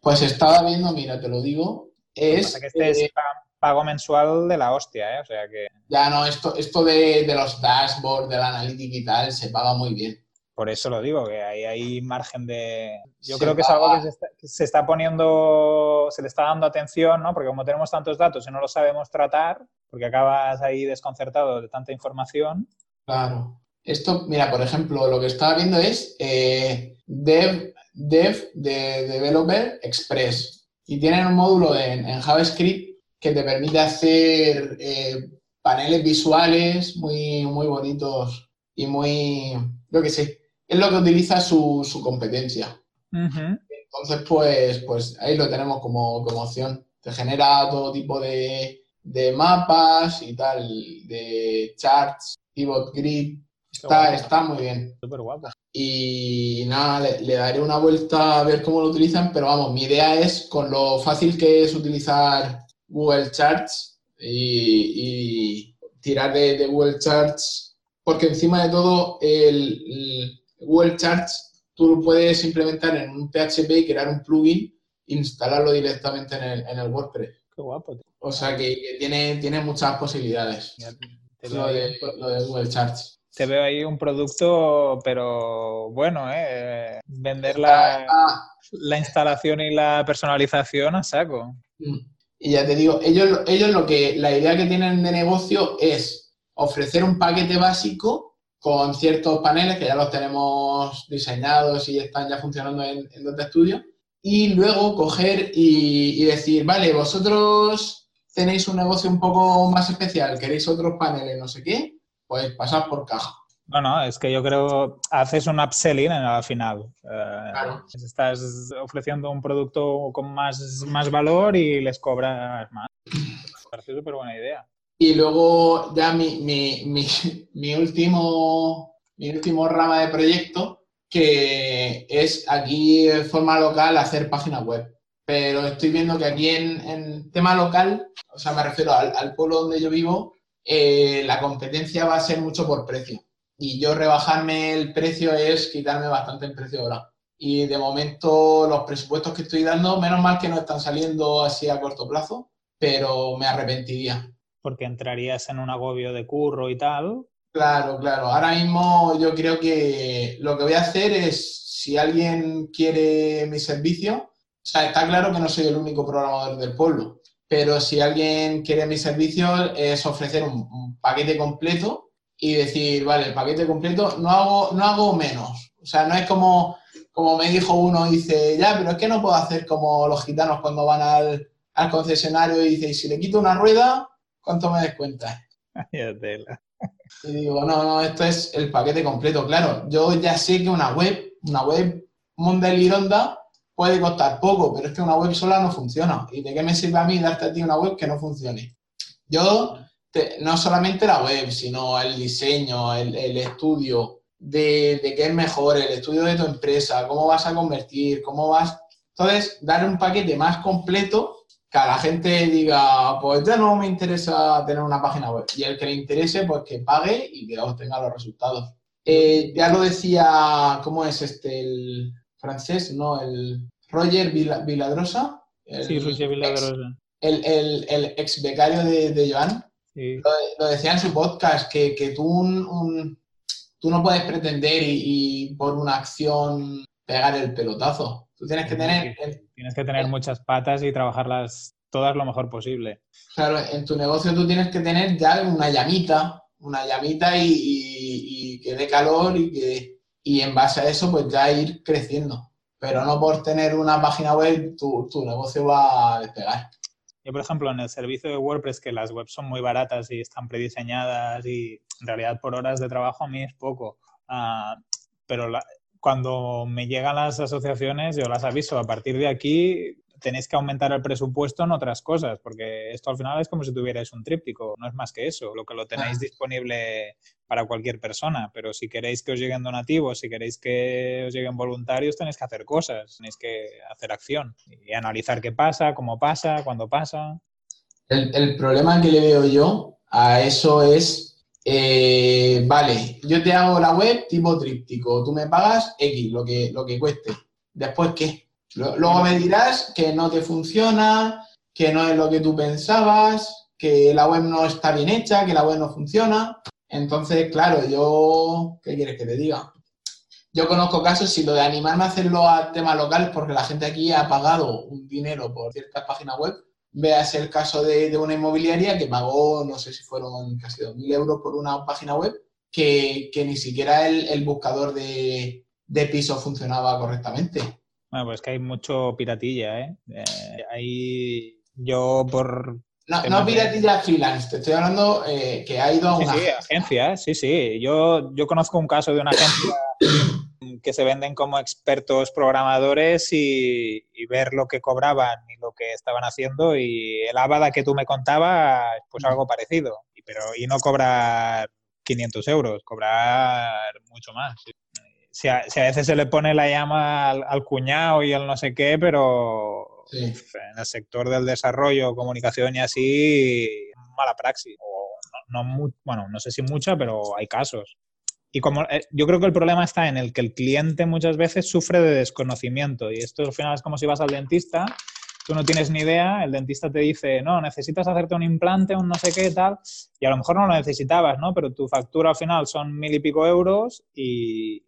Pues estaba viendo, mira, te lo digo, es... que este es pago mensual de la hostia, ¿eh? O sea que... Ya, no, esto, esto de, de los dashboards, de la analítica y tal, se paga muy bien. Por eso lo digo, que ahí hay margen de... Yo creo que es algo que se está, poniendo, se le está dando atención, ¿no? Porque como tenemos tantos datos y no los sabemos tratar, porque acabas ahí desconcertado de tanta información. Claro. Esto, mira, por ejemplo, lo que estaba viendo es eh, Dev, Dev de Developer Express. Y tienen un módulo en, JavaScript que te permite hacer eh, paneles visuales muy, muy bonitos y muy, lo que sé, es lo que utiliza su, competencia. Entonces, pues, pues ahí lo tenemos como, opción. Te genera todo tipo de, mapas y tal, de charts, pivot grid. Está, está muy bien. Súper guapo. Y nada, le, daré una vuelta a ver cómo lo utilizan, pero vamos, mi idea es con lo fácil que es utilizar Google Charts y, tirar de, Google Charts, porque encima de todo el Google Charts tú lo puedes implementar en un PHP y crear un plugin e instalarlo directamente en el, en el WordPress. Qué guapo. O sea que, tiene, tiene muchas posibilidades. Lo de, Google Charts. Te veo ahí un producto, pero bueno, ¿eh? vender la, la instalación y la personalización a saco. Mm. Y ya te digo, ellos, ellos lo que, la idea que tienen de negocio es ofrecer un paquete básico con ciertos paneles que ya los tenemos diseñados y están ya funcionando en, en Dota Studio, y luego coger y, decir, vale, vosotros tenéis un negocio un poco más especial, queréis otros paneles, no sé qué, pues pasad por caja. No, no, es que yo creo haces un upselling al final. Eh, claro. Estás ofreciendo un producto con más, más valor y les cobras más. Me parece súper buena idea. Y luego ya mi, mi, último, mi último rama de proyecto, que es aquí de forma local hacer páginas web. pero estoy viendo que aquí en, tema local, o sea, me refiero al, pueblo donde yo vivo, eh, la competencia va a ser mucho por precio. Y yo rebajarme el precio es quitarme bastante el precio ahora. Y de momento los presupuestos que estoy dando, menos mal que no están saliendo así a corto plazo, pero me arrepentiría. Porque entrarías en un agobio de curro y tal. Claro, claro. Ahora mismo yo creo que lo que voy a hacer es, si alguien quiere mi servicio, o sea, está claro que no soy el único programador del pueblo, pero si alguien quiere mi servicio es ofrecer un, paquete completo y decir, vale, el paquete completo no hago, no hago menos. O sea, no es como, como me dijo uno, dice, ya, pero es que no puedo hacer como los gitanos cuando van al, al concesionario y dice, si le quito una rueda, ¿cuánto me descuentas? Y digo, no, no, esto es el paquete completo. Claro, yo ya sé que una web, una web Monda y Lironda puede costar poco, pero es que una web sola no funciona. ¿Y de qué me sirve a mí darte a ti una web que no funcione? Yo, no solamente la web, sino el diseño, el, estudio de, de, qué es mejor, el estudio de tu empresa, cómo vas a convertir, cómo vas... Entonces, dar un paquete más completo que a la gente diga, pues ya no me interesa tener una página web. Y el que le interese, pues que pague y que obtenga los resultados. Eh, ya lo decía, ¿cómo es este? El francés, ¿no? El Roger Viladrosa. sí, Roger Viladrosa. El, el, ex becario de, Joan. Lo, decía en su podcast, que, que tú, un, tú no puedes pretender y por una acción pegar el pelotazo. Tú tienes que tener... Tienes que tener muchas patas y trabajarlas todas lo mejor posible. Claro, en tu negocio tú tienes que tener ya una llamita, una llamita y, que dé calor y que y en base a eso pues ya ir creciendo. Pero no por tener una página web tu, tu negocio va a despegar. Yo, por ejemplo, en el servicio de WordPress, que las webs son muy baratas y están prediseñadas y en realidad por horas de trabajo a mí es poco. Uh, pero la, cuando me llegan las asociaciones, yo las aviso, a partir de aquí tenéis que aumentar el presupuesto en otras cosas, porque esto al final es como si tuvierais un tríptico, no es más que eso, lo que lo tenéis disponible para cualquier persona, pero si queréis que os lleguen donativos, si queréis que os lleguen voluntarios, tenéis que hacer cosas, tenéis que hacer acción y analizar qué pasa, cómo pasa, cuándo pasa. El, el problema que le veo yo a eso es eh, vale, yo te hago la web tipo tríptico, tú me pagas X, lo que, lo que cueste. Después, ¿qué? Luego me dirás que no te funciona, que no es lo que tú pensabas, que la web no está bien hecha, que la web no funciona. Entonces, claro, yo, ¿qué quieres que te diga? Yo conozco casos, si lo de animarme a hacerlo a tema local, porque la gente aquí ha pagado un dinero por ciertas páginas web, Veas el caso de, una inmobiliaria que pagó, no sé si fueron casi 2.000 euros por una página web, que, ni siquiera el, buscador de, de piso funcionaba correctamente. Bueno, pues que hay mucho piratilla, ¿eh? eh hay yo por... No, no piratilla freelance, te estoy hablando eh, que ha ido a una... Sí, sí, agencia, sí, sí. Yo, yo conozco un caso de una agencia que se venden como expertos programadores y, ver lo que cobraban y lo que estaban haciendo y el Abada que tú me contabas, pues algo parecido. Y, pero, y no cobrar 500 euros, cobrar mucho más. Si a, veces se le pone la llama al, cuñado y al no sé qué, pero en el sector del desarrollo, comunicación y así, mala praxis. O no, bueno, no sé si mucha, pero hay casos. Y como eh, yo creo que el problema está en el que el cliente muchas veces sufre de desconocimiento y esto al final es como si vas al dentista, tú no tienes ni idea, el dentista te dice, no, necesitas hacerte un implante, un no sé qué tal, y a lo mejor no lo necesitabas, ¿no? Pero tu factura al final son mil y pico euros y,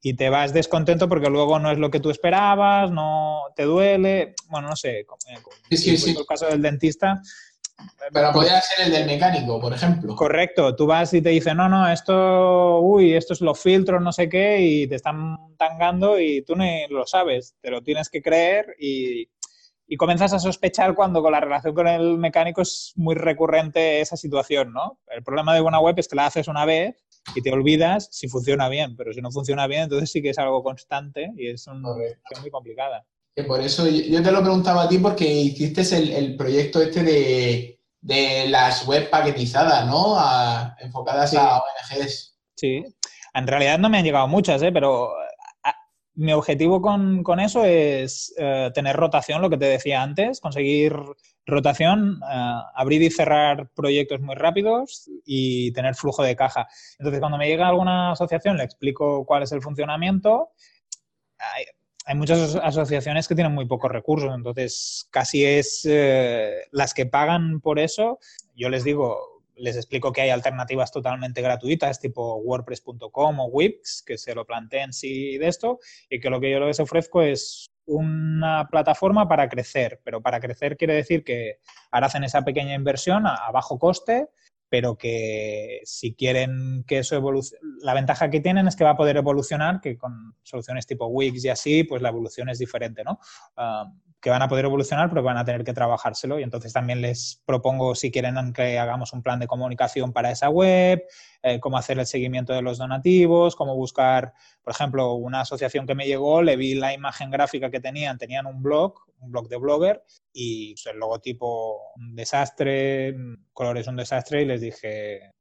y te vas descontento porque luego no es lo que tú esperabas, no te duele, bueno, no sé, como, sí, sí, sí. el caso del dentista, pero podría ser el del mecánico, por ejemplo. Correcto. Tú vas y te dicen, no, no, esto, uy, esto es los filtros, no sé qué, y te están tangando y tú ni lo sabes. Te lo tienes que creer y, y comienzas a sospechar cuando con la relación con el mecánico es muy recurrente esa situación, ¿no? El problema de una web es que la haces una vez y te olvidas si funciona bien, pero si no funciona bien, entonces sí que es algo constante y es una situación muy complicada por eso yo te lo preguntaba a ti porque hiciste el, proyecto este de, las web paquetizadas, ¿no? enfocadas a ONGs. Sí, en realidad no me han llegado muchas, ¿eh? pero mi objetivo con, eso es eh, tener rotación, lo que te decía antes, conseguir rotación, eh, abrir y cerrar proyectos muy rápidos y tener flujo de caja. Entonces, cuando me llega alguna asociación, le explico cuál es el funcionamiento. Hay, muchas asociaciones que tienen muy pocos recursos, entonces casi es eh, las que pagan por eso. Yo les digo, les explico que hay alternativas totalmente gratuitas, tipo WordPress.com o Wix, que se lo planteen sí de esto, y que lo que yo les ofrezco es una plataforma para crecer, pero para crecer quiere decir que ahora hacen esa pequeña inversión a, bajo coste, pero que si quieren que eso evolucione, la ventaja que tienen es que va a poder evolucionar, que con soluciones tipo Wix y así, pues la evolución es diferente, ¿no? Ah, que van a poder evolucionar, pero van a tener que trabajárselo. Y entonces también les propongo, si quieren que hagamos un plan de comunicación para esa web, eh, cómo hacer el seguimiento de los donativos, cómo buscar, por ejemplo, una asociación que me llegó, le vi la imagen gráfica que tenían, tenían un blog, un blog de blogger, y pues, el logotipo un desastre, colores un desastre, y les dije,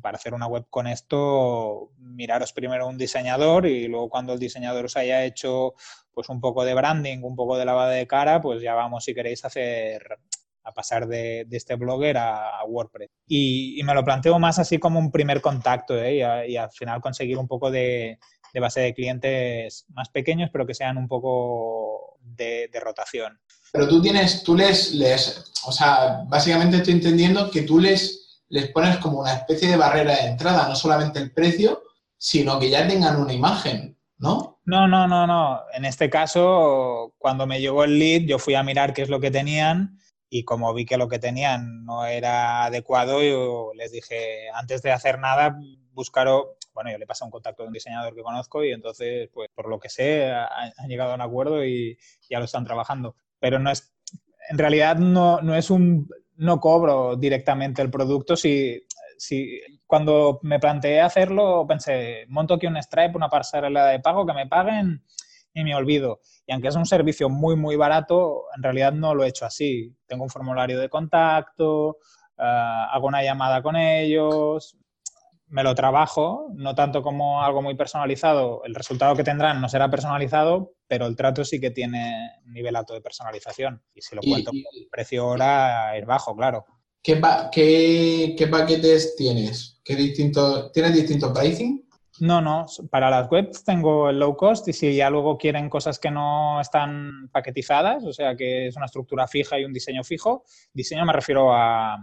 para hacer una web con esto, miraros primero un diseñador y luego cuando el diseñador os haya hecho pues un poco de branding, un poco de lavada de cara, pues ya vamos si queréis hacer a pasar de, este blogger a, WordPress. Y, me lo planteo más así como un primer contacto ¿eh? y, al final conseguir un poco de, base de clientes más pequeños, pero que sean un poco de, de rotación. Pero tú tienes, tú les, les, o sea, básicamente estoy entendiendo que tú les les pones como una especie de barrera de entrada, no solamente el precio, sino que ya tengan una imagen, ¿no? No, no, no, no. En este caso, cuando me llegó el lead, yo fui a mirar qué es lo que tenían y como vi que lo que tenían no era adecuado, yo les dije, antes de hacer nada, buscaros, bueno, yo le pasé un contacto de un diseñador que conozco y entonces, pues por lo que sé, han llegado a un acuerdo y ya lo están trabajando. Pero no es, en realidad no, no es un, no cobro directamente el producto. Si, si cuando me planteé hacerlo, pensé, monto aquí un Stripe, una pasarela de pago, que me paguen y me olvido. Y aunque es un servicio muy, muy barato, en realidad no lo he hecho así. Tengo un formulario de contacto, eh, hago una llamada con ellos, me lo trabajo, no tanto como algo muy personalizado. El resultado que tendrán no será personalizado, pero el trato sí que tiene un nivel alto de personalización. Y si lo cuento, el precio ahora es bajo, claro. ¿Qué, qué, paquetes tienes? ¿Qué distinto, ¿Tienes distinto pricing? No, no. Para las webs tengo el low cost y si ya luego quieren cosas que no están paquetizadas, o sea que es una estructura fija y un diseño fijo, diseño me refiero a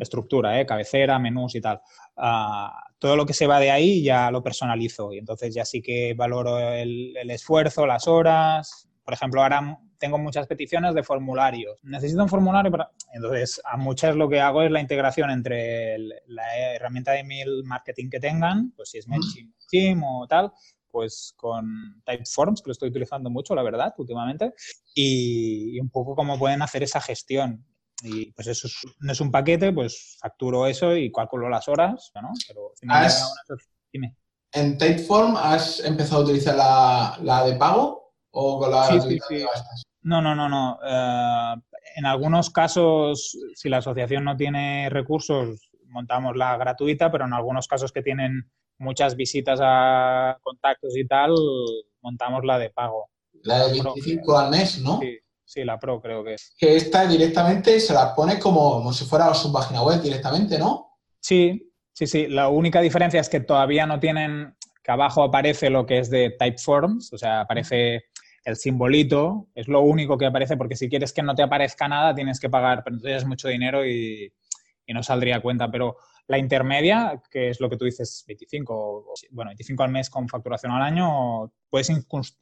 estructura, ¿eh? cabecera, menús y tal. Ah, todo lo que se va de ahí ya lo personalizo y entonces ya sí que valoro el, esfuerzo, las horas. Por ejemplo, ahora tengo muchas peticiones de formularios. Necesito un formulario para... Entonces, a muchas lo que hago es la integración entre la herramienta de email marketing que tengan, pues si es MailChimp o tal, pues con Typeforms, que lo estoy utilizando mucho, la verdad, últimamente, y, y un poco cómo pueden hacer esa gestión. Y pues eso no es un paquete, pues facturo eso y calculo las horas, ¿no? Pero Dime. ¿En Typeform has empezado a utilizar la, de pago o con la sí, sí, sí. No, no, no, no. Eh, en algunos casos, si la asociación no tiene recursos, montamos la gratuita, pero en algunos casos que tienen muchas visitas a contactos y tal, montamos la de pago. La de 25 al mes, ¿no? Sí, Sí, la Pro creo que es. Que esta directamente se la pone como, si fuera su página web directamente, ¿no? Sí, sí, sí. La única diferencia es que todavía no tienen, que abajo aparece lo que es de Typeforms, o sea, aparece el simbolito, es lo único que aparece, porque si quieres que no te aparezca nada, tienes que pagar, pero entonces es mucho dinero y, y no saldría a cuenta. Pero la intermedia, que es lo que tú dices, 25, bueno, 25 al mes con facturación al año, puedes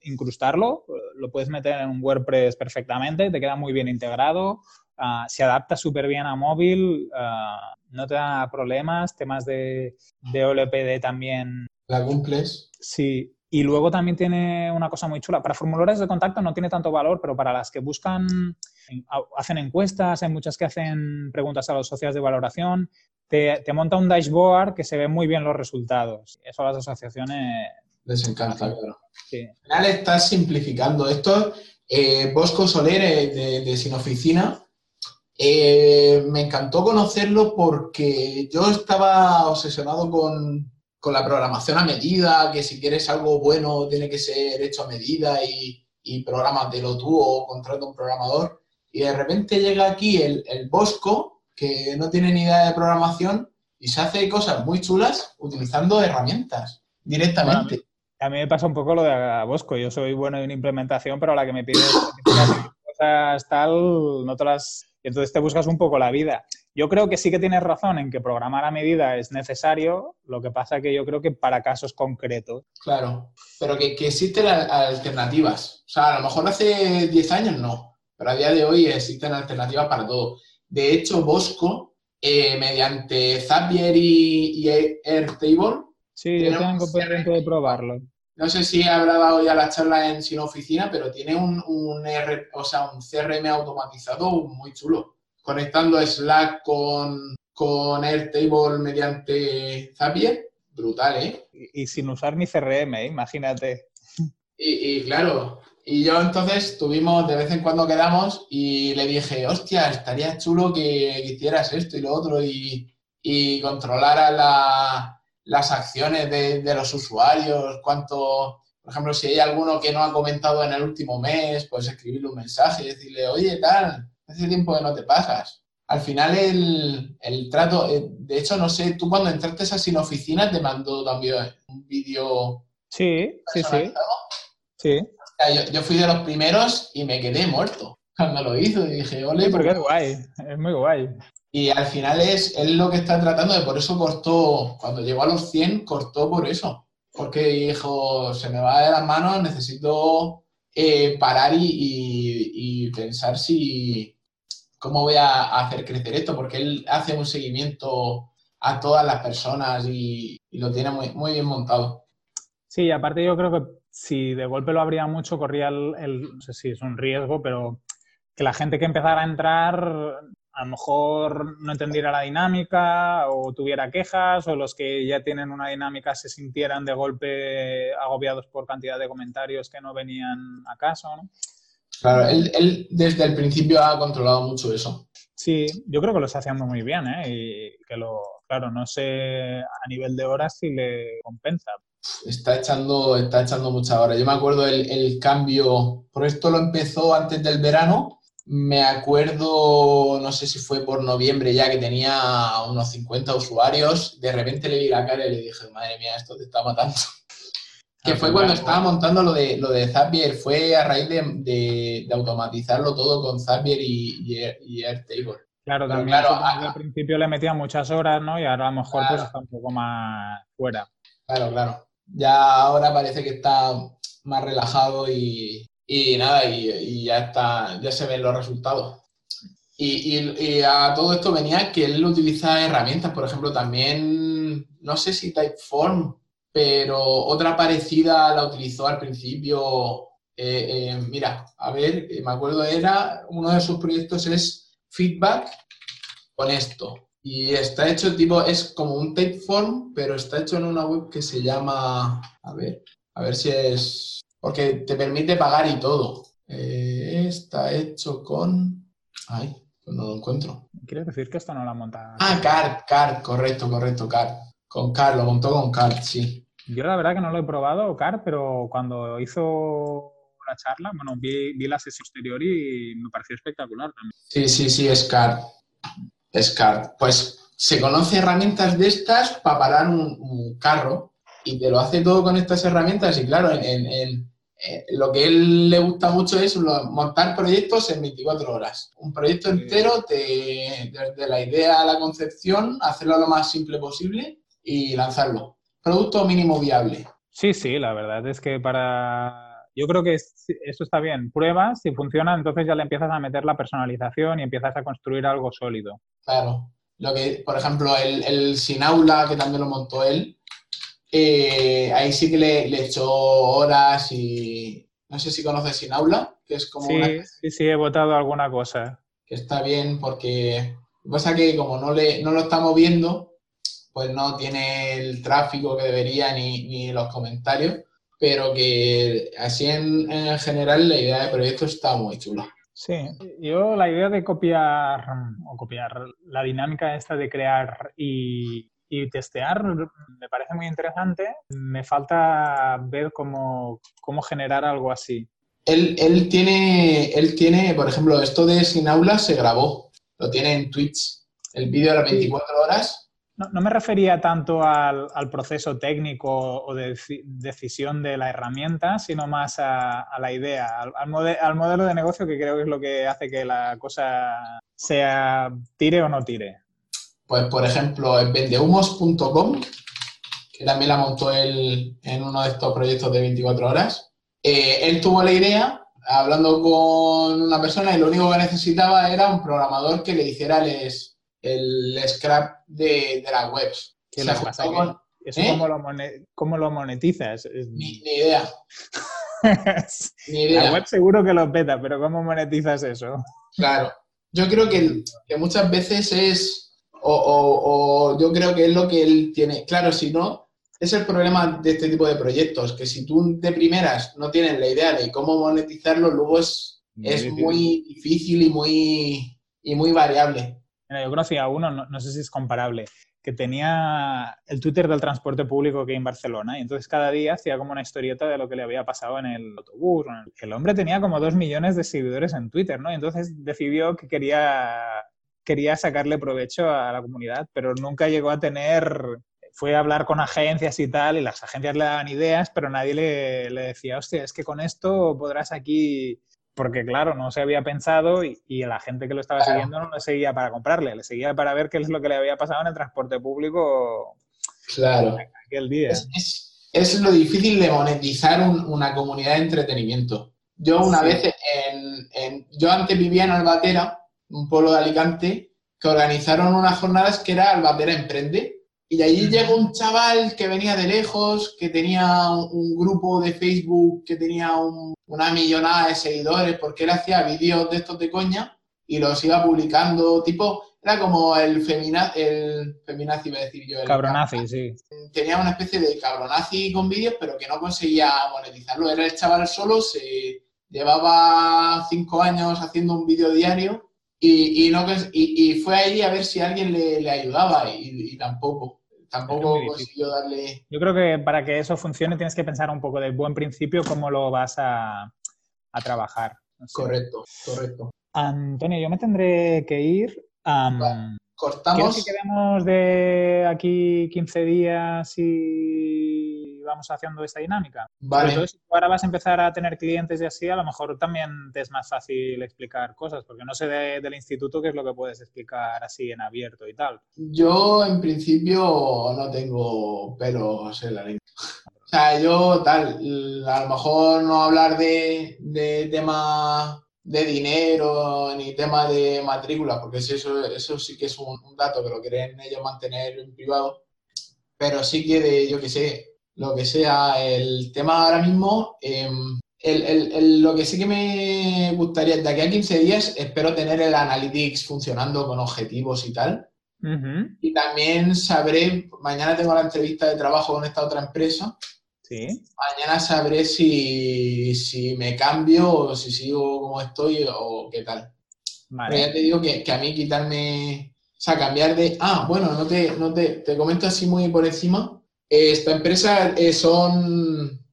incrustarlo, lo puedes meter en un WordPress perfectamente, te queda muy bien integrado, ah, se adapta súper bien a móvil, ah, no te da problemas, temas de, de OLPD también. ¿La cumples? Sí, y luego también tiene una cosa muy chula. Para formularios de contacto no tiene tanto valor, pero para las que buscan, hacen encuestas, hay muchas que hacen preguntas a los socios de valoración, te, monta un dashboard que se ve muy bien los resultados. Eso a las asociaciones... Les encanta, claro. Al final estás simplificando esto. Eh, Bosco Soler, eh, de, Sin Oficina, eh, me encantó conocerlo porque yo estaba obsesionado con, con la programación a medida, que si quieres algo bueno tiene que ser hecho a medida y, y lo tú o contrata un programador. Y de repente llega aquí el, el Bosco, que no tiene ni idea de programación y se hace cosas muy chulas utilizando herramientas directamente. a, mí, me pasa un poco lo de Bosco. Yo soy bueno en implementación, pero a la que me pides cosas tal, no te las... Entonces te buscas un poco la vida. Yo creo que sí que tienes razón en que programar a medida es necesario, lo que pasa que yo creo que para casos concretos. Claro, pero que, que existen alternativas. O sea, a lo mejor hace 10 años no, pero a día de hoy existen alternativas para todo. De hecho, Bosco, eh, mediante Zapier y, Airtable... Sí, yo tengo pendiente de probarlo. No sé si habrá dado ya la charla en Sin Oficina, pero tiene un, un, o sea, un CRM automatizado muy chulo conectando Slack con, con Airtable mediante Zapier, brutal, ¿eh? Y, sin usar ni CRM, ¿eh? imagínate. Y, claro, y yo entonces tuvimos, de vez en cuando quedamos y le dije, hostia, estaría chulo que, hicieras esto y lo otro y, y controlara las acciones de, de, los usuarios, cuánto, por ejemplo, si hay alguno que no ha comentado en el último mes, pues escribirle un mensaje y decirle, oye, tal, hace tiempo que no te pasas. Al final el, trato, eh, de hecho, no sé, tú cuando entraste a Sin Oficina te mandó también un vídeo. Sí, sí, sí. Sí. yo, fui de los primeros y me quedé muerto cuando lo hizo. Y dije, ole. porque es guay, es muy guay. Y al final es, es lo que está tratando de, por eso cortó, cuando llegó a los 100, cortó por eso. Porque dijo, se me va de las manos, necesito eh, parar y, pensar si cómo voy a hacer crecer esto, porque él hace un seguimiento a todas las personas y, lo tiene muy, muy bien montado. Sí, aparte yo creo que si de golpe lo abría mucho, corría el, no sé si es un riesgo, pero que la gente que empezara a entrar a lo mejor no entendiera la dinámica o tuviera quejas o los que ya tienen una dinámica se sintieran de golpe agobiados por cantidad de comentarios que no venían a caso, ¿no? Claro, él, desde el principio ha controlado mucho eso. Sí, yo creo que lo está haciendo muy bien, ¿eh? Y que lo, claro, no sé a nivel de horas si le compensa. Está echando, está echando muchas horas. Yo me acuerdo el, el cambio, por esto lo empezó antes del verano me acuerdo, no sé si fue por noviembre ya, que tenía unos 50 usuarios. De repente le vi la cara y le dije, madre mía, esto te está matando. que ah, fue cuando estaba montando lo de, lo de Zapier, fue a raíz de, automatizarlo todo con Zapier y, Airtable. Claro, también claro, al principio le metía muchas horas, ¿no? Y ahora a lo mejor pues está un poco más fuera. Claro, claro. Ya ahora parece que está más relajado y, y nada, y, ya está, ya se ven los resultados. Y, a todo esto venía que él utiliza herramientas, por ejemplo, también, no sé si Typeform, pero otra parecida la utilizó al principio. Eh, eh, mira, a ver, me acuerdo, era uno de sus proyectos es Feedback con esto. Y está hecho tipo, es como un Typeform, pero está hecho en una web que se llama, a ver, a ver si es porque te permite pagar y todo. Eh, está hecho con... Ay, pues no lo encuentro. Quiere decir que esto no la monta. Ah, Card, Card, correcto, correcto, Card. Con Card, lo montó con Card, sí. Yo la verdad que no lo he probado, Card, pero cuando hizo la charla, bueno, vi, la sesión exterior y me pareció espectacular también. Sí, sí, sí, es Card. Es Card. Pues se conoce herramientas de estas para parar un, carro y te lo hace todo con estas herramientas y claro, en eh, lo que él le gusta mucho es montar proyectos en 24 horas. Un proyecto entero, desde la idea a la concepción, hacerlo lo más simple posible y lanzarlo. Producto mínimo viable. Sí, sí, la verdad es que para... Yo creo que eso está bien. Pruebas, si funciona, entonces ya le empiezas a meter la personalización y empiezas a construir algo sólido. Claro. Lo que, por ejemplo, el, el Sinaula, que también lo montó él, eh, ahí sí que le, le, echó horas y no sé si conoces Sin Aula, que es como... Sí, sí, sí, he votado alguna cosa. Que está bien porque lo que pasa que como no, le, no lo estamos viendo, pues no tiene el tráfico que debería ni, ni los comentarios, pero que así en, en, general la idea de proyecto está muy chula. Sí, yo la idea de copiar o copiar la dinámica esta de crear y y testear me parece muy interesante. Me falta ver cómo, cómo generar algo así. Él, él, tiene, él tiene, por ejemplo, esto de Sin Aula se grabó, lo tiene en Twitch, el vídeo de las 24 horas. No, no me refería tanto al, al proceso técnico o de decisión de la herramienta, sino más a, a la idea, al, al, mode, al, modelo de negocio que creo que es lo que hace que la cosa sea tire o no tire. Pues, por ejemplo, en vendehumos.com, que también la montó él en uno de estos proyectos de 24 horas, eh, él tuvo la idea hablando con una persona y lo único que necesitaba era un programador que le hiciera les, el scrap de, de las webs. ¿Qué pasa? Con... ¿Eso ¿Eh? cómo, lo cómo, lo monetizas? Ni, ni idea. ni idea. La web seguro que lo peta, pero ¿cómo monetizas eso? Claro. Yo creo que, que muchas veces es, o, o, o, yo creo que es lo que él tiene. Claro, si no, es el problema de este tipo de proyectos, que si tú de primeras no tienes la idea de cómo monetizarlo, luego es muy, es difícil. muy difícil y muy, y muy variable. Yo conocía a uno, no, no, sé si es comparable, que tenía el Twitter del transporte público que hay en Barcelona y entonces cada día hacía como una historieta de lo que le había pasado en el autobús. El hombre tenía como dos millones de seguidores en Twitter, ¿no? Y entonces decidió que quería, quería sacarle provecho a la comunidad, pero nunca llegó a tener fue a hablar con agencias y tal, y las agencias le daban ideas, pero nadie le, le decía, hostia, es que con esto podrás aquí, porque claro, no se había pensado y, y la gente que lo estaba claro. siguiendo no le seguía para comprarle, le seguía para ver qué es lo que le había pasado en el transporte público claro. aquel día. Es, es, es lo difícil de monetizar un, una comunidad de entretenimiento. Yo una sí. vez, en, en, yo antes vivía en Albatera, un pueblo de Alicante, que organizaron unas jornadas que era Albatera Emprende, y allí llegó un chaval que venía de lejos, que tenía un grupo de Facebook que tenía un, una millonada de seguidores, porque él hacía vídeos de estos de coña y los iba publicando, tipo, era como el feminazi, el feminazi iba a decir yo. El cabronazi, sí. Tenía una especie de cabronazi con vídeos, pero que no conseguía monetizarlo. Era el chaval solo, se llevaba cinco años haciendo un vídeo diario y, y, no, y, y, fue ahí a ver si alguien le, le ayudaba y, tampoco. Tampoco consiguió darle. Yo creo que para que eso funcione tienes que pensar un poco del buen principio cómo lo vas a, a trabajar. No sé. Correcto, correcto. Antonio, yo me tendré que ir. Um, vale. Cortamos. que quedemos de aquí 15 días y vamos haciendo esta dinámica? Vale. Entonces, si ahora vas a empezar a tener clientes y así, a lo mejor también te es más fácil explicar cosas, porque no sé de, del instituto qué es lo que puedes explicar así en abierto y tal. Yo, en principio, no tengo pelos en la lengua. O sea, yo tal, a lo mejor no hablar de, de temas de dinero ni tema de matrícula, porque eso, eso sí que es un, un, dato que lo quieren ellos mantener en privado, pero sí que de, yo que sé, lo que sea, el tema ahora mismo, eh, el, el, el, lo que sí que me gustaría, de aquí a 15 días, espero tener el Analytics funcionando con objetivos y tal. Uh -huh. Y también sabré, mañana tengo la entrevista de trabajo con esta otra empresa, Sí. Mañana sabré si, si, me cambio o si sigo como estoy o qué tal. Vale. Pero ya te digo que, que, a mí quitarme, o sea, cambiar de... Ah, bueno, no te, no te, te comento así muy por encima. Esta empresa eh, son...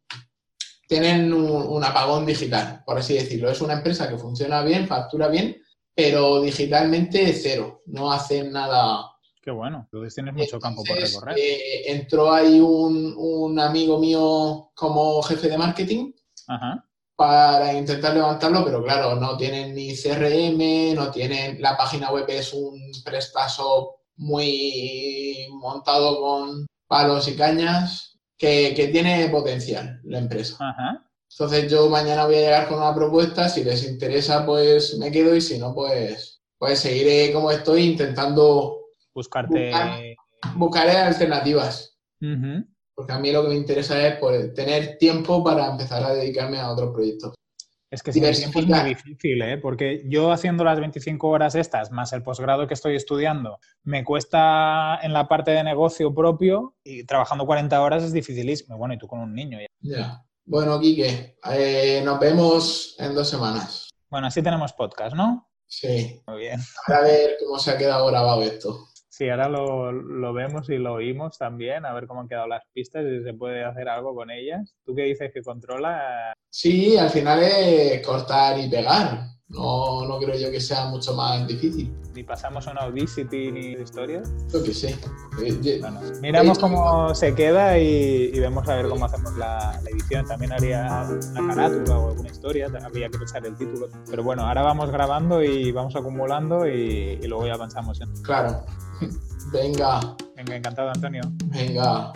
Tienen un, un, apagón digital, por así decirlo. Es una empresa que funciona bien, factura bien, pero digitalmente cero. No hacen nada Qué bueno, entonces tienes mucho campo por recorrer. Eh, entró ahí un, un, amigo mío como jefe de marketing Ajá. para intentar levantarlo, pero claro, no tienen ni CRM, no tienen. La página web es un prestazo muy montado con palos y cañas que, que tiene potencial la empresa. Ajá. Entonces yo mañana voy a llegar con una propuesta, si les interesa pues me quedo y si no pues, pues seguiré como estoy intentando buscarte. Buscar, buscaré alternativas. Uh -huh. Porque a mí lo que me interesa es pues, tener tiempo para empezar a dedicarme a otros proyectos. Es que si el tiempo es muy difícil, ¿eh? porque yo haciendo las 25 horas estas, más el posgrado que estoy estudiando, me cuesta en la parte de negocio propio y trabajando 40 horas es dificilísimo. Bueno, y tú con un niño ya. Ya. Bueno, Quique, eh, nos vemos en dos semanas. Bueno, así tenemos podcast, ¿no? Sí. Muy bien. A ver cómo se ha quedado grabado esto. Sí, ahora lo, vemos y lo oímos también, a ver cómo han quedado las pistas y si se puede hacer algo con ellas. ¿Tú qué dices que controla? Sí, al final es cortar y pegar. No, no creo yo que sea mucho más difícil. Ni pasamos a una Audacity ni historia. Yo que sé. Eh, miramos cómo se queda y, vemos a ver cómo hacemos la, edición. También haría una carátula o alguna historia, habría que pensar el título. Pero bueno, ahora vamos grabando y vamos acumulando y, y luego ya avanzamos. Claro. Venga. Venga, encantado, Antonio. Venga.